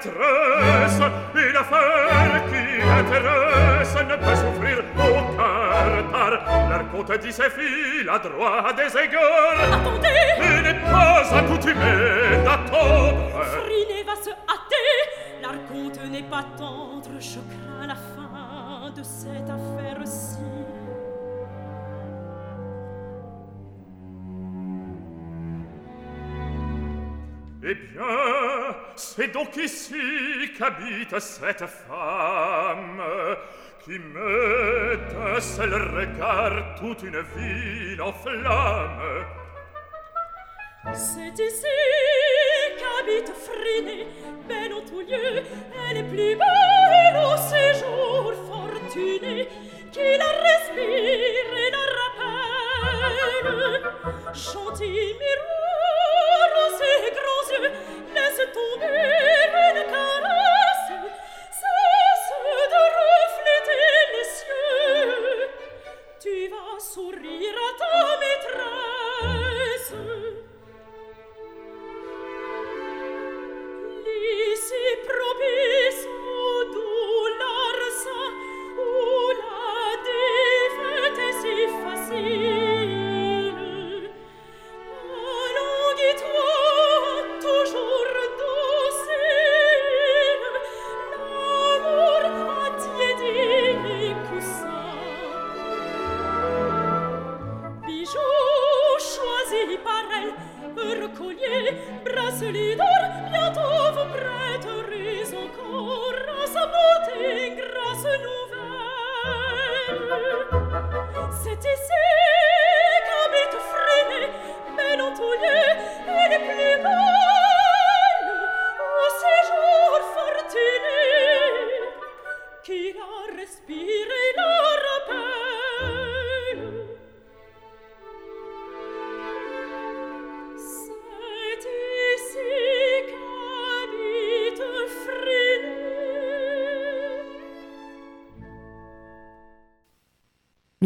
maîtresse Une affaire qui l'intéresse Ne peut souffrir aucun retard. L'archonte dit ses filles A droit à des égards attendez, Il n'est pas accoutumé d'attendre. Friné va se hâter. L'archonte n'est pas tendre, je crains la fin de cette affaire-ci. Eh bien, c'est donc ici qu'habite cette femme qui met un seul regard toute une ville en flamme. C'est ici qu'habite Friné, belle en tout lieu, elle est plus belle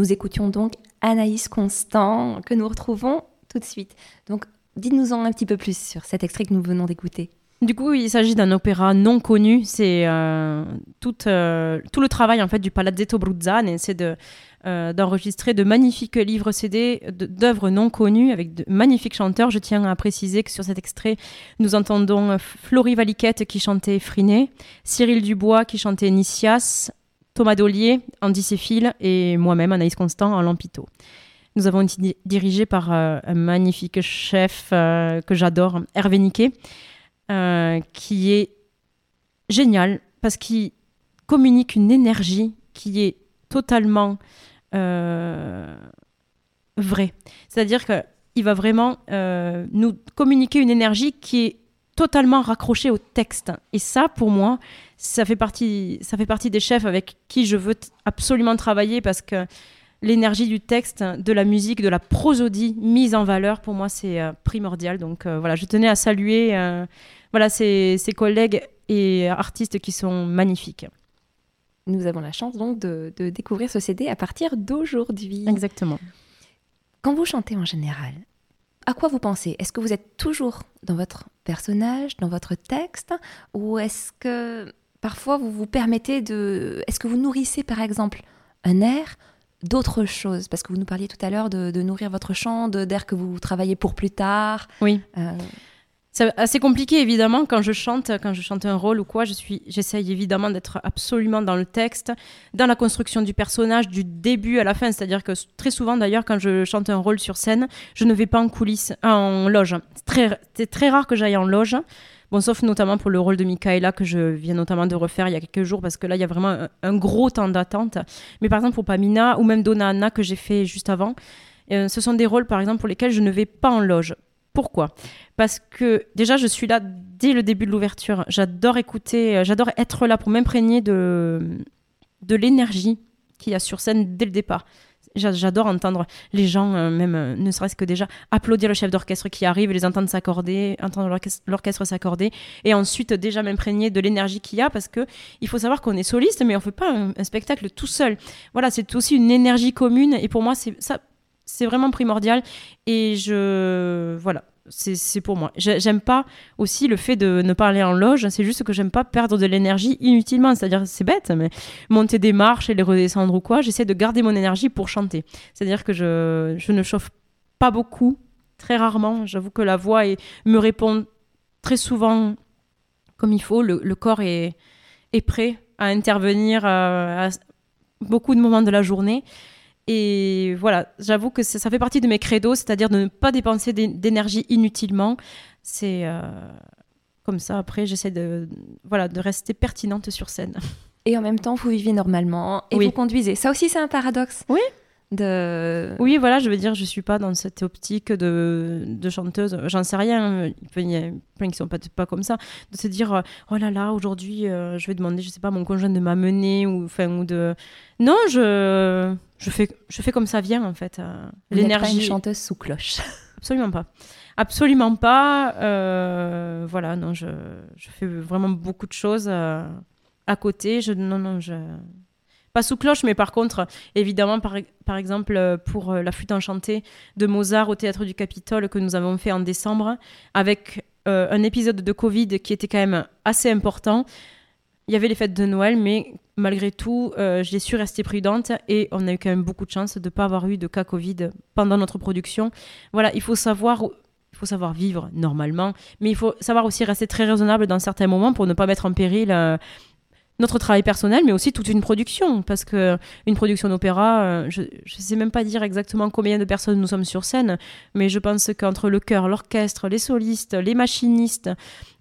Nous écoutions donc Anaïs Constant, que nous retrouvons tout de suite. Donc, dites-nous-en un petit peu plus sur cet extrait que nous venons d'écouter. Du coup, il s'agit d'un opéra non connu. C'est euh, tout, euh, tout le travail en fait du Palazzetto Bruzzane, c'est euh, d'enregistrer de magnifiques livres CD d'œuvres non connues avec de magnifiques chanteurs. Je tiens à préciser que sur cet extrait, nous entendons Florie Valiquette qui chantait Friné, Cyril Dubois qui chantait Nicias, Thomas Dollier, Andy Céphile et moi-même, Anaïs Constant, en Lampito. Nous avons été di- dirigés par euh, un magnifique chef euh, que j'adore, Hervé Niquet, euh, qui est génial parce qu'il communique une énergie qui est totalement euh, vrai. C'est-à-dire qu'il va vraiment nous communiquer une énergie qui est totalement raccrochée au texte. Et ça, pour moi, ça fait partie, ça fait partie des chefs avec qui je veux absolument travailler parce que l'énergie du texte, de la musique, de la prosodie mise en valeur, pour moi, c'est euh, primordial. Donc euh, voilà, je tenais à saluer voilà, ces, ces collègues et artistes qui sont magnifiques. Nous avons la chance donc de, de découvrir ce CD à partir d'aujourd'hui. Exactement. Quand vous chantez en général, à quoi vous pensez? Est-ce que vous êtes toujours dans votre personnage, dans votre texte? Ou est-ce que parfois vous vous permettez de... Est-ce que vous nourrissez par exemple un air d'autres choses Parce que vous nous parliez tout à l'heure de, de nourrir votre chant, d'air que vous travaillez pour plus tard. Oui. Euh, c'est assez compliqué évidemment quand je chante, quand je chante un rôle ou quoi. Je suis, j'essaye évidemment d'être absolument dans le texte, dans la construction du personnage du début à la fin. C'est-à-dire que très souvent d'ailleurs quand je chante un rôle sur scène, je ne vais pas en coulisses, en loge. C'est très, rare que j'aille en loge. Bon, sauf notamment pour le rôle de Michaela que je viens notamment de refaire il y a quelques jours parce que là il y a vraiment un, gros temps d'attente. Mais par exemple pour Pamina ou même Donna Anna que j'ai fait juste avant, euh, ce sont des rôles par exemple pour lesquels je ne vais pas en loge. Pourquoi? Parce que déjà, je suis là dès le début de l'ouverture. J'adore écouter, euh, j'adore être là pour m'imprégner de, de l'énergie qu'il y a sur scène dès le départ. J'adore entendre les gens, euh, même euh, ne serait-ce que déjà, applaudir le chef d'orchestre qui arrive, les entendre s'accorder, entendre l'orchestre s'accorder, et ensuite déjà m'imprégner de l'énergie qu'il y a, parce que il faut savoir qu'on est soliste, mais on fait pas un spectacle tout seul. Voilà, c'est aussi une énergie commune, et pour moi, c'est ça c'est vraiment primordial. Et je. Voilà. C'est pour moi. J'aime pas aussi le fait de ne pas aller en loge. C'est juste que j'aime pas perdre de l'énergie inutilement. C'est-à-dire, c'est bête, mais monter des marches et les redescendre ou quoi, j'essaie de garder mon énergie pour chanter. C'est-à-dire que je, je ne chauffe pas beaucoup, très rarement. J'avoue que la voix me répond très souvent comme il faut. Le, corps est, est, prêt à intervenir euh, à beaucoup de moments de la journée. Et voilà, j'avoue que ça fait partie de mes credos, c'est-à-dire de ne pas dépenser d'énergie inutilement. C'est euh, comme ça, après, j'essaie de, voilà, de rester pertinente sur scène. Et en même temps, vous vivez normalement et vous conduisez. Ça aussi, c'est un paradoxe. Oui. De... Oui, voilà, je veux dire, je suis pas dans cette optique de, de chanteuse. J'en sais rien. Il y a plein qui sont pas, pas comme ça. De se dire, oh là là, aujourd'hui, euh, je vais demander, je sais pas, mon conjoint de m'amener ou, enfin, ou de. Non, je, je fais, je fais comme ça vient en fait. Euh, l'énergie. une chanteuse sous cloche. Absolument pas. Absolument pas. Euh, voilà, non, je, je, fais vraiment beaucoup de choses euh, à côté. Je, non, non, je. Pas sous cloche, mais par contre, évidemment, par, exemple, pour La Flûte enchantée de Mozart au Théâtre du Capitole que nous avons fait en décembre, avec un épisode de Covid qui était quand même assez important. Il y avait les fêtes de Noël, mais malgré tout, euh, j'ai su rester prudente et on a eu quand même beaucoup de chance de ne pas avoir eu de cas Covid pendant notre production. Voilà, il faut savoir il faut savoir vivre normalement, mais il faut savoir aussi rester très raisonnable dans certains moments pour ne pas mettre en péril euh, notre travail personnel, mais aussi toute une production. Parce que une production d'opéra, euh, je ne sais même pas dire exactement combien de personnes nous sommes sur scène, mais je pense qu'entre le chœur, l'orchestre, les solistes, les machinistes,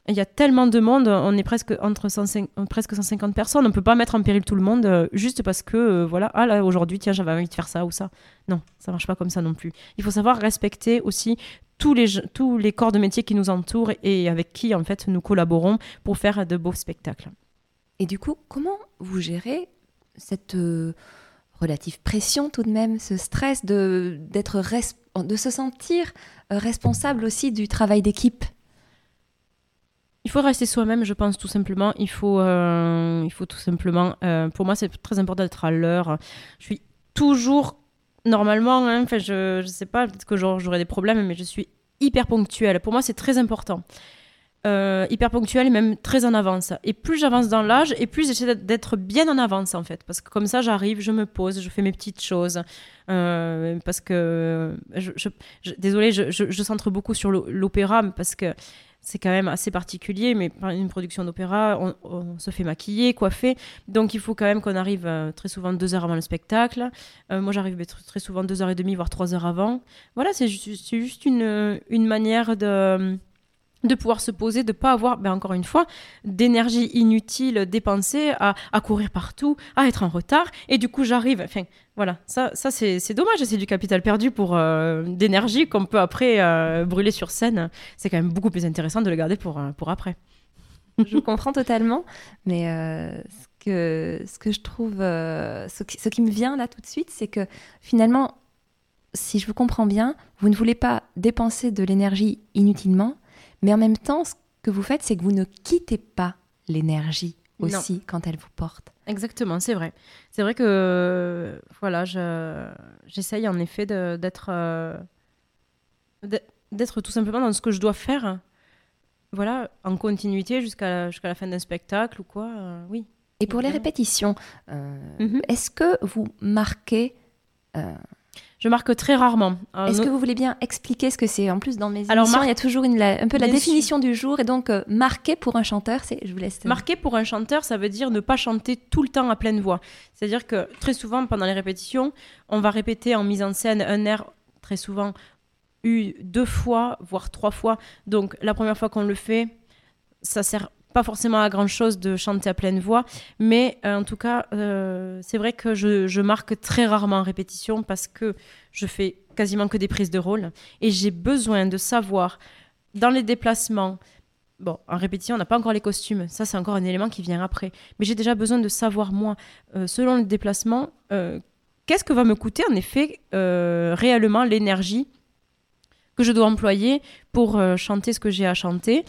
il y a tellement de monde, on est presque entre 150, presque 150 personnes, on ne peut pas mettre en péril tout le monde euh, juste parce que, euh, voilà, ah là, aujourd'hui, tiens, j'avais envie de faire ça ou ça. Non, ça marche pas comme ça non plus. Il faut savoir respecter aussi tous les, tous les corps de métier qui nous entourent et avec qui, en fait, nous collaborons pour faire de beaux spectacles. Et du coup, comment vous gérez cette euh, relative pression tout de même, ce stress de, de se sentir responsable aussi du travail d'équipe? Il faut rester soi-même, je pense, tout simplement. Il faut, euh, il faut tout simplement. Euh, pour moi, c'est très important d'être à l'heure. Je suis toujours, normalement, hein, je ne sais pas, peut-être que j'aurai des problèmes, mais je suis hyper ponctuelle. Pour moi, c'est très important. Euh, hyper ponctuelle et même très en avance. Et plus j'avance dans l'âge, et plus j'essaie d'être bien en avance, en fait. Parce que comme ça, j'arrive, je me pose, je fais mes petites choses. parce que. Je, désolée, je, je, centre beaucoup sur l'opéra, parce que c'est quand même assez particulier, mais une production d'opéra, on, se fait maquiller, coiffer, donc il faut quand même qu'on arrive euh, très souvent deux heures avant le spectacle. Euh, moi, j'arrive très souvent deux heures et demie, voire trois heures avant. Voilà, c'est juste, une, une, manière de de pouvoir se poser, de pas avoir, ben encore une fois, d'énergie inutile dépensée à, à, courir partout, à être en retard. Et du coup, j'arrive. Enfin, voilà, ça, ça c'est dommage. C'est du capital perdu pour euh, d'énergie qu'on peut après euh, brûler sur scène. C'est quand même beaucoup plus intéressant de le garder pour, euh, pour après. Je comprends totalement, mais ce, que, ce que je trouve, ce qui me vient là tout de suite, c'est que finalement, si je vous comprends bien, vous ne voulez pas dépenser de l'énergie inutilement, mais en même temps, ce que vous faites, c'est que vous ne quittez pas l'énergie aussi quand elle vous porte. Exactement, c'est vrai. C'est vrai que voilà, j'essaye en effet d'être euh, d'être tout simplement dans ce que je dois faire. Voilà, en continuité jusqu'à jusqu'à la fin d'un spectacle ou quoi. Euh, oui. Et pour les répétitions, euh, mhm. est-ce que vous marquez je marque très rarement. Est-ce que vous voulez bien expliquer ce que c'est En plus, dans mes Alors, émissions, il y a toujours une, un peu la définition du jour. Et donc, euh, marquer pour un chanteur, c'est... Je vous laisse... Marquer pour un chanteur, ça veut dire ne pas chanter tout le temps à pleine voix. C'est-à-dire que très souvent, pendant les répétitions, on va répéter en mise en scène un air, très souvent, eu deux fois, voire trois fois. Donc, la première fois qu'on le fait, ça sert pas forcément à grand chose de chanter à pleine voix, mais euh, en tout cas, euh, c'est vrai que je, marque très rarement en répétition parce que je fais quasiment que des prises de rôle et j'ai besoin de savoir dans les déplacements. Bon, en répétition, on n'a pas encore les costumes, ça c'est encore un élément qui vient après. Mais j'ai déjà besoin de savoir, moi, euh, selon les déplacements, qu'est-ce que va me coûter en effet réellement l'énergie que je dois employer pour chanter ce que j'ai à chanter.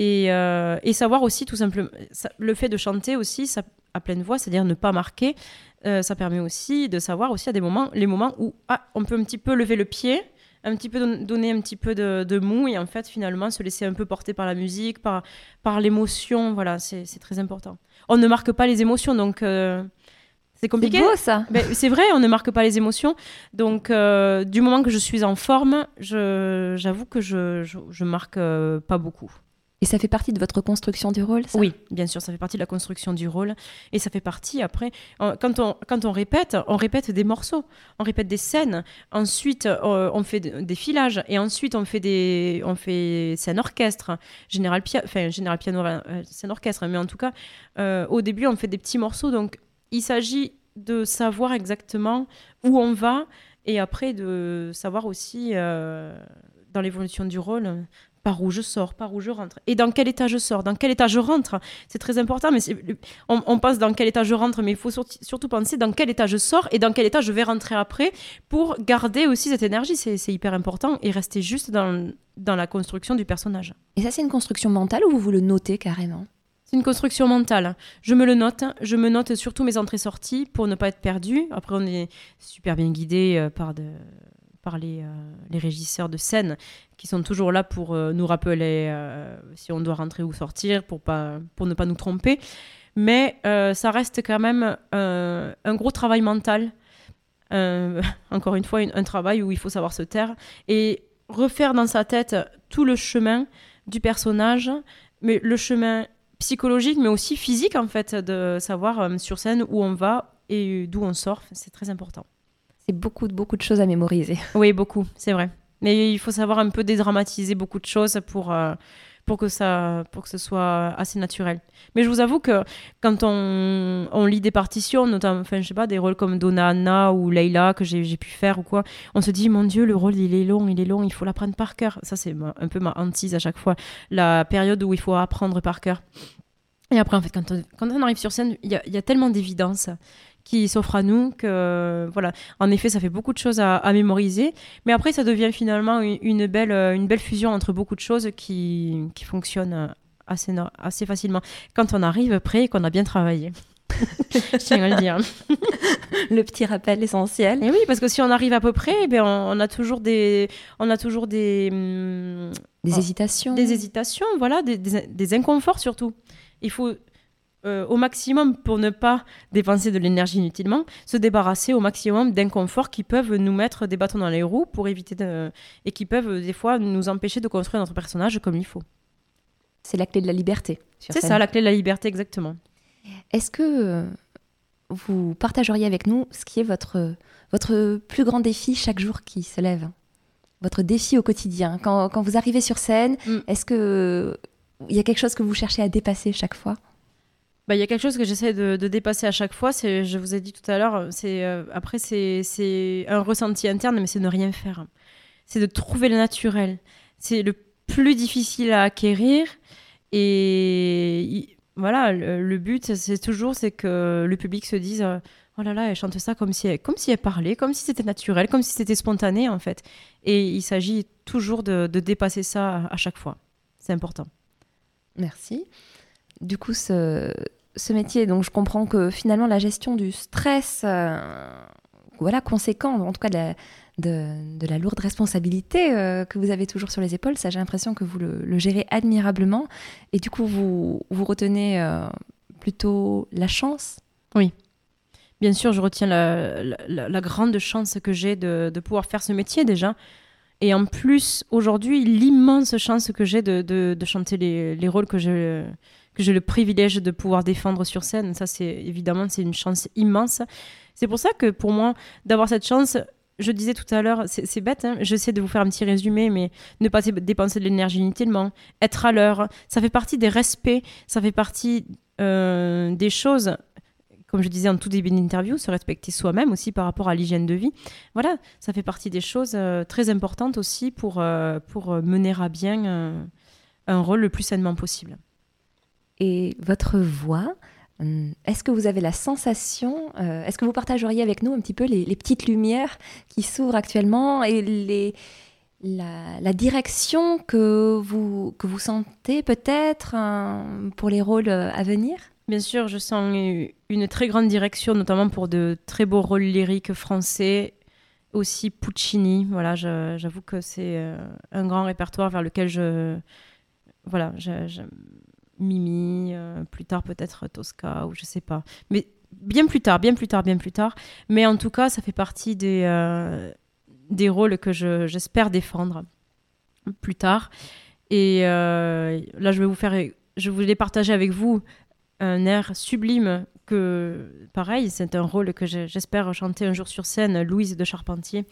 Euh, et, savoir aussi tout simplement le fait de chanter aussi ça, à pleine voix, c'est-à-dire ne pas marquer, euh, ça permet aussi de savoir aussi à des moments les moments où ah, on peut un petit peu lever le pied, un petit peu donner un petit peu de, mou et en fait finalement se laisser un peu porter par la musique, par, par l'émotion, voilà, c'est très important. On ne marque pas les émotions donc euh, c'est compliqué. C'est beau ça. c'est vrai, on ne marque pas les émotions. Donc, du moment que je suis en forme, j'avoue que je, je, je marque pas beaucoup. Et ça fait partie de votre construction du rôle Oui, bien sûr, ça fait partie de la construction du rôle. Et ça fait partie, après, quand on, quand on répète, on répète des morceaux, on répète des scènes. Ensuite, euh, on fait des filages. Et ensuite, on fait des on fait scène orchestre, général, enfin, général piano, euh, scène orchestre. Mais en tout cas, euh, au début, on fait des petits morceaux. Donc, il s'agit de savoir exactement où on va et après de savoir aussi dans l'évolution du rôle par où je sors, par où je rentre, et dans quel état je sors, dans quel état je rentre. C'est très important, mais on, on, pense dans quel état je rentre, mais il faut surtout penser dans quel état je sors et dans quel état je vais rentrer après pour garder aussi cette énergie. C'est hyper important et rester juste dans, dans la construction du personnage. Et ça, c'est une construction mentale ou vous vous le notez carrément? C'est une construction mentale. Je me le note. Je me note surtout mes entrées-sorties pour ne pas être perdu. Après, on est super bien guidé euh, par de, par les, les, régisseurs de scène qui sont toujours là pour euh, nous rappeler euh, si on doit rentrer ou sortir pour, pas, pour ne pas nous tromper. Mais euh, ça reste quand même un gros travail mental. encore une fois, un travail où il faut savoir se taire et refaire dans sa tête tout le chemin du personnage, mais le chemin psychologique, mais aussi physique en fait, de savoir sur scène où on va et d'où on sort. C'est très important. C'est beaucoup, beaucoup de choses à mémoriser. Oui, beaucoup, c'est vrai. Mais il faut savoir un peu dédramatiser beaucoup de choses pour, euh, pour, que, ça, pour que ce soit assez naturel. Mais je vous avoue que quand on, lit des partitions, notamment, enfin, je sais pas, des rôles comme Donna Anna ou Leila que j'ai pu faire ou quoi, on se dit, mon Dieu, le rôle, il est long, il est long, il faut l'apprendre par cœur. Ça, c'est un peu ma hantise à chaque fois, la période où il faut apprendre par cœur. Et après, en fait, quand on, arrive sur scène, il y a tellement d'évidence qui s'offre à nous que voilà. En effet ça fait beaucoup de choses à, mémoriser. Mais après ça devient finalement une, belle une belle fusion entre beaucoup de choses qui, qui fonctionnent assez assez facilement. Quand on arrive prêt et qu'on a bien travaillé. Je tiens à le dire. Le petit rappel essentiel. Et oui parce que si on arrive à peu près eh bien on, a toujours des on a toujours des hum, des hésitations. des hésitations voilà des, des inconforts surtout. Il faut euh, au maximum pour ne pas dépenser de l'énergie inutilement, se débarrasser au maximum d'inconforts qui peuvent nous mettre des bâtons dans les roues pour éviter de... et qui peuvent euh, des fois nous empêcher de construire notre personnage comme il faut. C'est la clé de la liberté. C'est ça, la clé de la liberté, exactement. Est-ce que euh, vous partageriez avec nous ce qui est votre, votre plus grand défi chaque jour qui se lève? Votre défi au quotidien quand, quand vous arrivez sur scène, Mm. est-ce que il y a quelque chose que vous cherchez à dépasser chaque fois? Bah, y a quelque chose que j'essaie de, dépasser à chaque fois. C'est, je vous ai dit tout à l'heure, c'est euh, après c'est, c'est un ressenti interne, mais c'est ne rien faire. C'est de trouver le naturel. C'est le plus difficile à acquérir. Et il- voilà, le, but, c'est toujours c'est que le public se dise, oh là là, elle chante ça comme si elle, comme si elle parlait, comme si c'était naturel, comme si c'était spontané en fait. Et il s'agit toujours de, de dépasser ça à chaque fois. C'est important. Merci. Du coup, ce, métier, donc je comprends que finalement la gestion du stress, euh, voilà, conséquent, en tout cas de la, de, la lourde responsabilité euh, que vous avez toujours sur les épaules, ça j'ai l'impression que vous le, gérez admirablement. Et du coup, vous, vous retenez euh, plutôt la chance? Bien sûr, je retiens la, grande chance que j'ai de, de pouvoir faire ce métier déjà. Et en plus, aujourd'hui, l'immense chance que j'ai de, de- de chanter les, les rôles que j'ai que j'ai le privilège de pouvoir défendre sur scène. Ça, c'est évidemment, c'est une chance immense. C'est pour ça que pour moi, d'avoir cette chance, je disais tout à l'heure, c'est bête, hein, j'essaie de vous faire un petit résumé, mais ne pas dépenser de l'énergie inutilement, être à l'heure, ça fait partie des respects, ça fait partie euh, des choses comme je disais en tout début d'interview, se respecter soi-même aussi par rapport à l'hygiène de vie. Voilà, ça fait partie des choses euh, très importantes aussi pour, euh, pour mener à bien un rôle le plus sainement possible. Et votre voix. hum, Est-ce que vous avez la sensation, euh, est-ce que vous partageriez avec nous un petit peu les, petites lumières qui s'ouvrent actuellement et les, la, direction que vous, que vous sentez peut-être hein, pour les rôles euh, à venir? Bien sûr, je sens une- très grande direction, notamment pour de très beaux rôles lyriques français, aussi Puccini. Voilà, j'avoue que c'est euh, un grand répertoire vers lequel je. Voilà, je- Mimi, euh, plus tard peut-être Tosca, ou je sais pas. Mais bien plus tard, bien plus tard, bien plus tard. Mais en tout cas, ça fait partie des, euh, des rôles que je- j'espère défendre plus tard. Et euh, là, je vais vous faire. Je voulais partager avec vous un air sublime que, pareil, c'est un rôle que j'espère chanter un jour sur scène, Louise de Charpentier.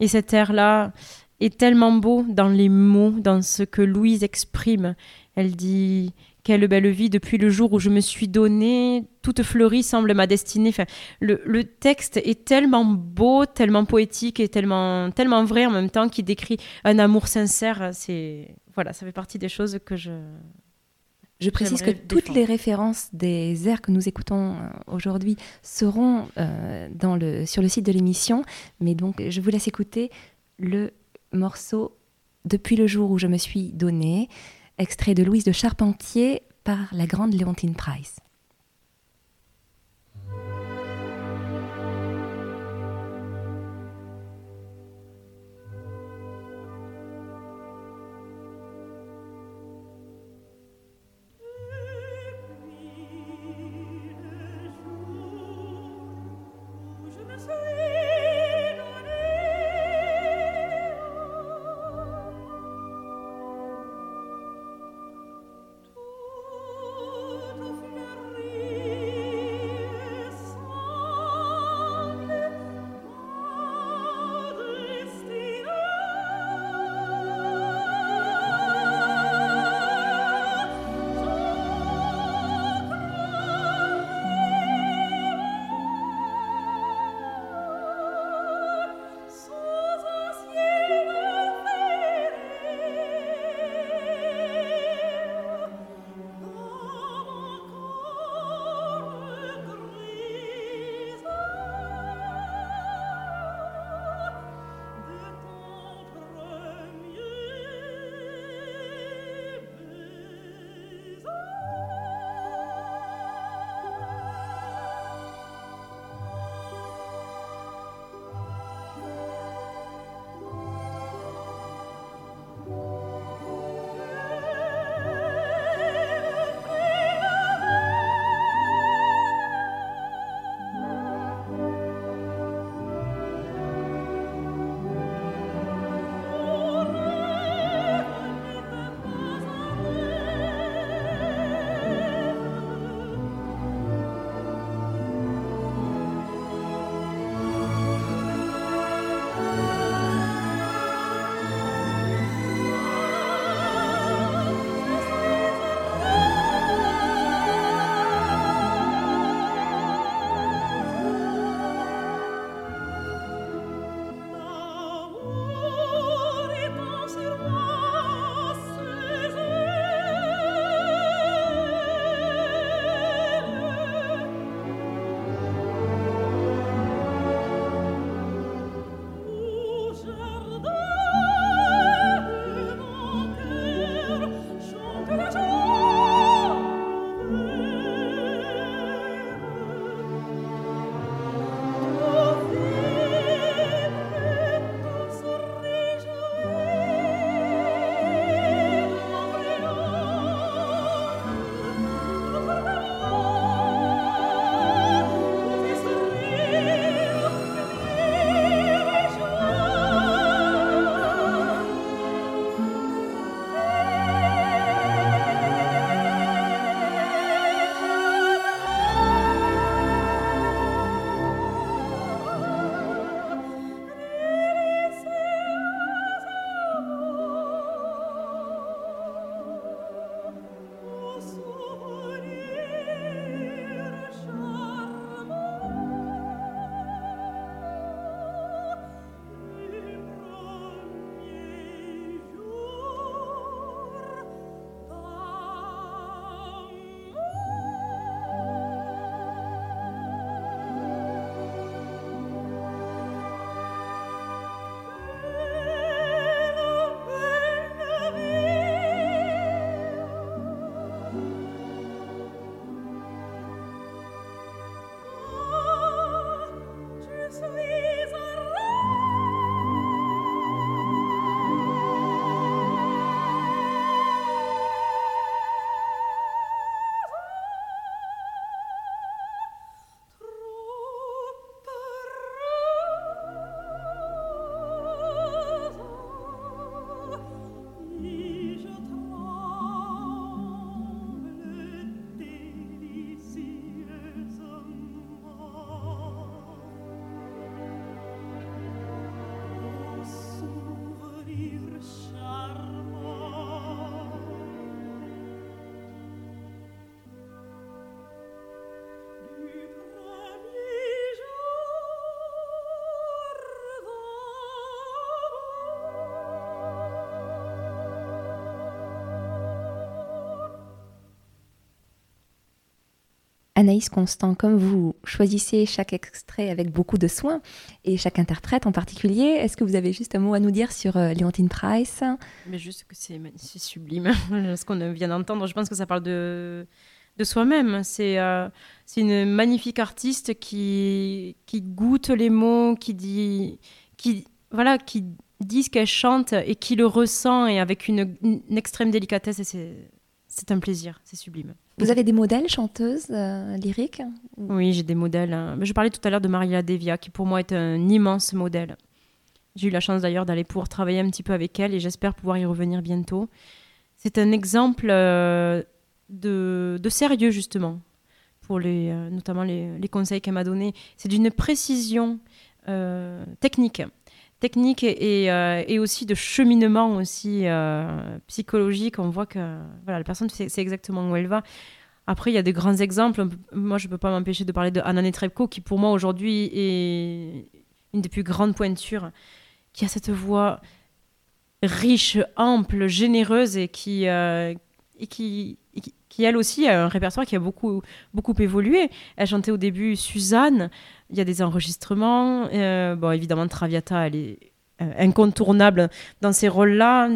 Et cet air-là est tellement beau dans les mots, dans ce que Louise exprime. Elle dit Quelle belle vie depuis le jour où je me suis donnée, toute fleurie semble ma destinée. Enfin, le, le texte est tellement beau, tellement poétique et tellement, tellement vrai en même temps qu'il décrit un amour sincère. C'est voilà, ça fait partie des choses que je, Je précise que toutes défendre. les références des airs que nous écoutons euh, aujourd'hui seront euh, dans le, sur le site de l'émission. Mais donc, je vous laisse écouter le morceau Depuis le jour où je me suis donné, extrait de Louise de Charpentier par la grande Léontine Price. Anaïs Constant, comme vous choisissez chaque extrait avec beaucoup de soin, et chaque interprète en particulier, est-ce que vous avez juste un mot à nous dire sur euh, Leontine Price? Mais juste que c'est sublime, ce qu'on vient d'entendre. Je pense que ça parle de, de soi-même. C'est euh, une magnifique artiste qui, qui goûte les mots, qui dit, qui, voilà, qui dit ce qu'elle chante et qui le ressent et avec une, extrême délicatesse. C'est un plaisir, c'est sublime. Vous avez des modèles chanteuses euh, lyriques Oui, j'ai des modèles. Hein. Je parlais tout à l'heure de Maria Devia, qui pour moi est un immense modèle. J'ai eu la chance d'ailleurs d'aller pouvoir travailler un petit peu avec elle et j'espère pouvoir y revenir bientôt. C'est un exemple euh, de, sérieux justement, pour les, euh, notamment les, les conseils qu'elle m'a donnés. C'est d'une précision technique technique et, euh, et, aussi de cheminement aussi euh, psychologique. On voit que voilà, la personne sait, exactement où elle va. Après, il y a des grands exemples. Moi, je ne peux pas m'empêcher de parler de Anna Netrebko, qui pour moi aujourd'hui est une des plus grandes pointures, qui a cette voix riche, ample, généreuse et qui, euh, et qui, qui, elle aussi a un répertoire qui a beaucoup, beaucoup évolué. Elle chantait au début Suzanne, il y a des enregistrements. Euh, bon, évidemment, Traviata, elle est euh, incontournable dans ces rôles-là.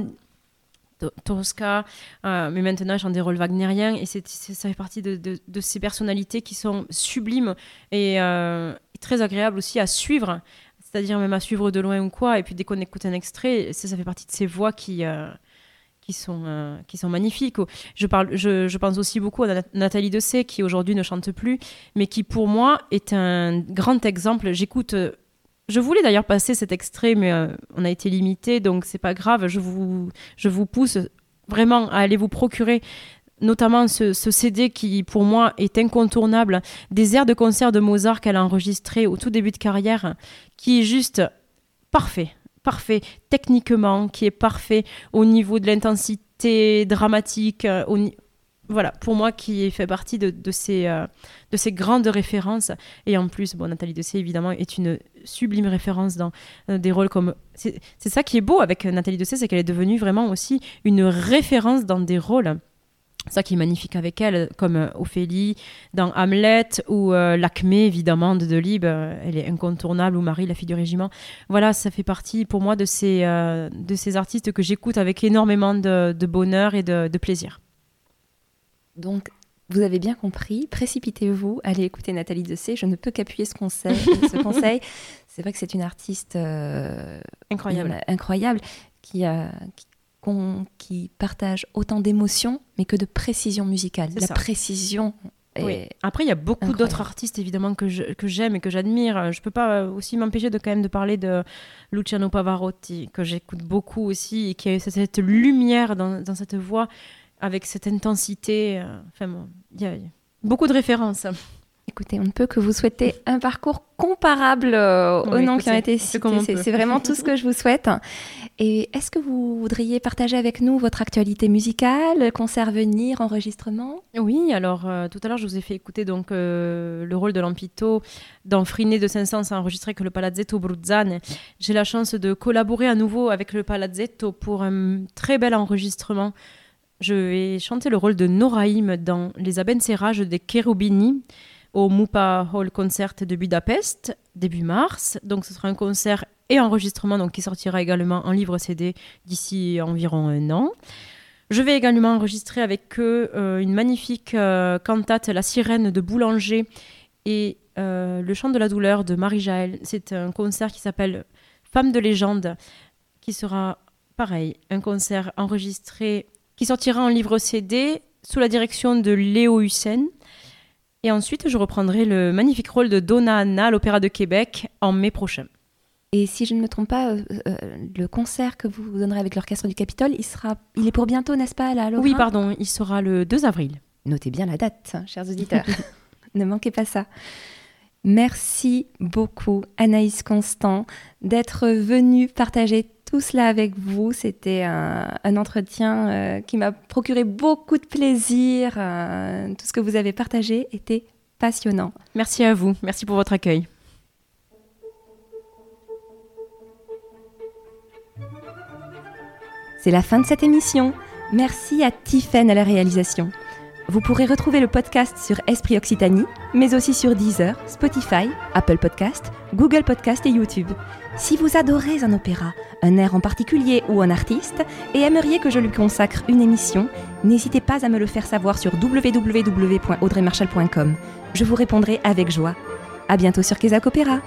Tosca, euh, mais maintenant chante des rôles wagnériens et c'est, ça fait partie de, de, ces personnalités qui sont sublimes et, très agréables aussi à suivre, c'est-à-dire même à suivre de loin ou quoi. Et puis dès qu'on écoute un extrait, ça, ça fait partie de ces voix qui, qui sont, euh, qui sont magnifiques. Je, parle, je, pense aussi beaucoup à Nathalie Dessay, qui aujourd'hui ne chante plus, mais qui pour moi est un grand exemple. J'écoute. Je voulais d'ailleurs passer cet extrait, mais euh, on a été limité, donc c'est pas grave. Je vous, je vous pousse vraiment à aller vous procurer notamment ce, ce, CD qui pour moi est incontournable, des airs de concert de Mozart qu'elle a enregistré au tout début de carrière, qui est juste parfait parfait techniquement, qui est parfait au niveau de l'intensité dramatique. Euh, voilà, pour moi, qui fait partie de, ces, euh, de ces grandes références. Et en plus, bon, Nathalie Dessay, évidemment, est une sublime référence dans euh, des rôles comme... C'est ça qui est beau avec Nathalie Dessay, c'est qu'elle est devenue vraiment aussi une référence dans des rôles ça qui est magnifique avec elle, comme euh, Ophélie dans Hamlet ou euh, L'acmé évidemment de Delibes, euh, elle est incontournable, ou Marie, la fille du régiment. Voilà, ça fait partie pour moi de ces, de ces artistes que j'écoute avec énormément de, bonheur et de, plaisir. Donc, vous avez bien compris, précipitez-vous, allez écouter Nathalie Dessay. Je ne peux qu'appuyer ce conseil. ce conseil. C'est vrai que c'est une artiste incroyable. incroyable qui, a, qui partage autant d'émotions, mais que de précision musicale. La précision. Après, il y a beaucoup d'autres artistes évidemment que j'aime et que j'admire. Je peux pas aussi m'empêcher de quand même de parler de Luciano Pavarotti que j'écoute beaucoup aussi et qui a cette lumière dans, cette voix avec cette intensité. Euh, enfin, il y a beaucoup de références. Écoutez, on ne peut que vous souhaiter un parcours comparable euh, aux noms qui ont été cités. C'est vraiment tout ce que je vous souhaite. Et est-ce que vous voudriez partager avec nous votre actualité musicale, concert venir, enregistrement Oui, alors euh, tout à l'heure je vous ai fait écouter donc euh, le rôle de Lampito dans Friné de Saint-Saëns enregistré avec le Palazzetto Bruzzane. J'ai la chance de collaborer à nouveau avec le Palazzetto pour un très bel enregistrement. Je vais chanter le rôle de Noraïm dans Les Abencerrages des Cherubini au Mupa Hall Concert de Budapest début mars. Donc ce sera un concert et enregistrement donc, qui sortira également en livre CD d'ici environ un an. Je vais également enregistrer avec eux euh, une magnifique euh, cantate La sirène de Boulanger et euh, Le chant de la douleur de Marie-Jaël. C'est un concert qui s'appelle Femme de légende qui sera pareil, un concert enregistré qui sortira en livre CD sous la direction de Léo Hussein. Et ensuite, je reprendrai le magnifique rôle de Donna Anna à l'Opéra de Québec en mai prochain. Et si je ne me trompe pas, euh, euh, le concert que vous donnerez avec l'Orchestre du Capitole, il, sera, il est pour bientôt, n'est-ce pas, là, Oui, pardon, il sera le 2 avril. Notez bien la date, hein, chers auditeurs. ne manquez pas ça. Merci beaucoup, Anaïs Constant, d'être venue partager tout cela avec vous. C'était un, entretien euh, qui m'a procuré beaucoup de plaisir. Euh, tout ce que vous avez partagé était passionnant. Merci à vous. Merci pour votre accueil. C'est la fin de cette émission. Merci à Tiffaine à la réalisation. Vous pourrez retrouver le podcast sur Esprit Occitanie, mais aussi sur Deezer, Spotify, Apple Podcast, Google Podcast et YouTube. Si vous adorez un opéra, un air en particulier ou un artiste, et aimeriez que je lui consacre une émission, n'hésitez pas à me le faire savoir sur www.audreymarshall.com. Je vous répondrai avec joie. À bientôt sur Quesac Opéra.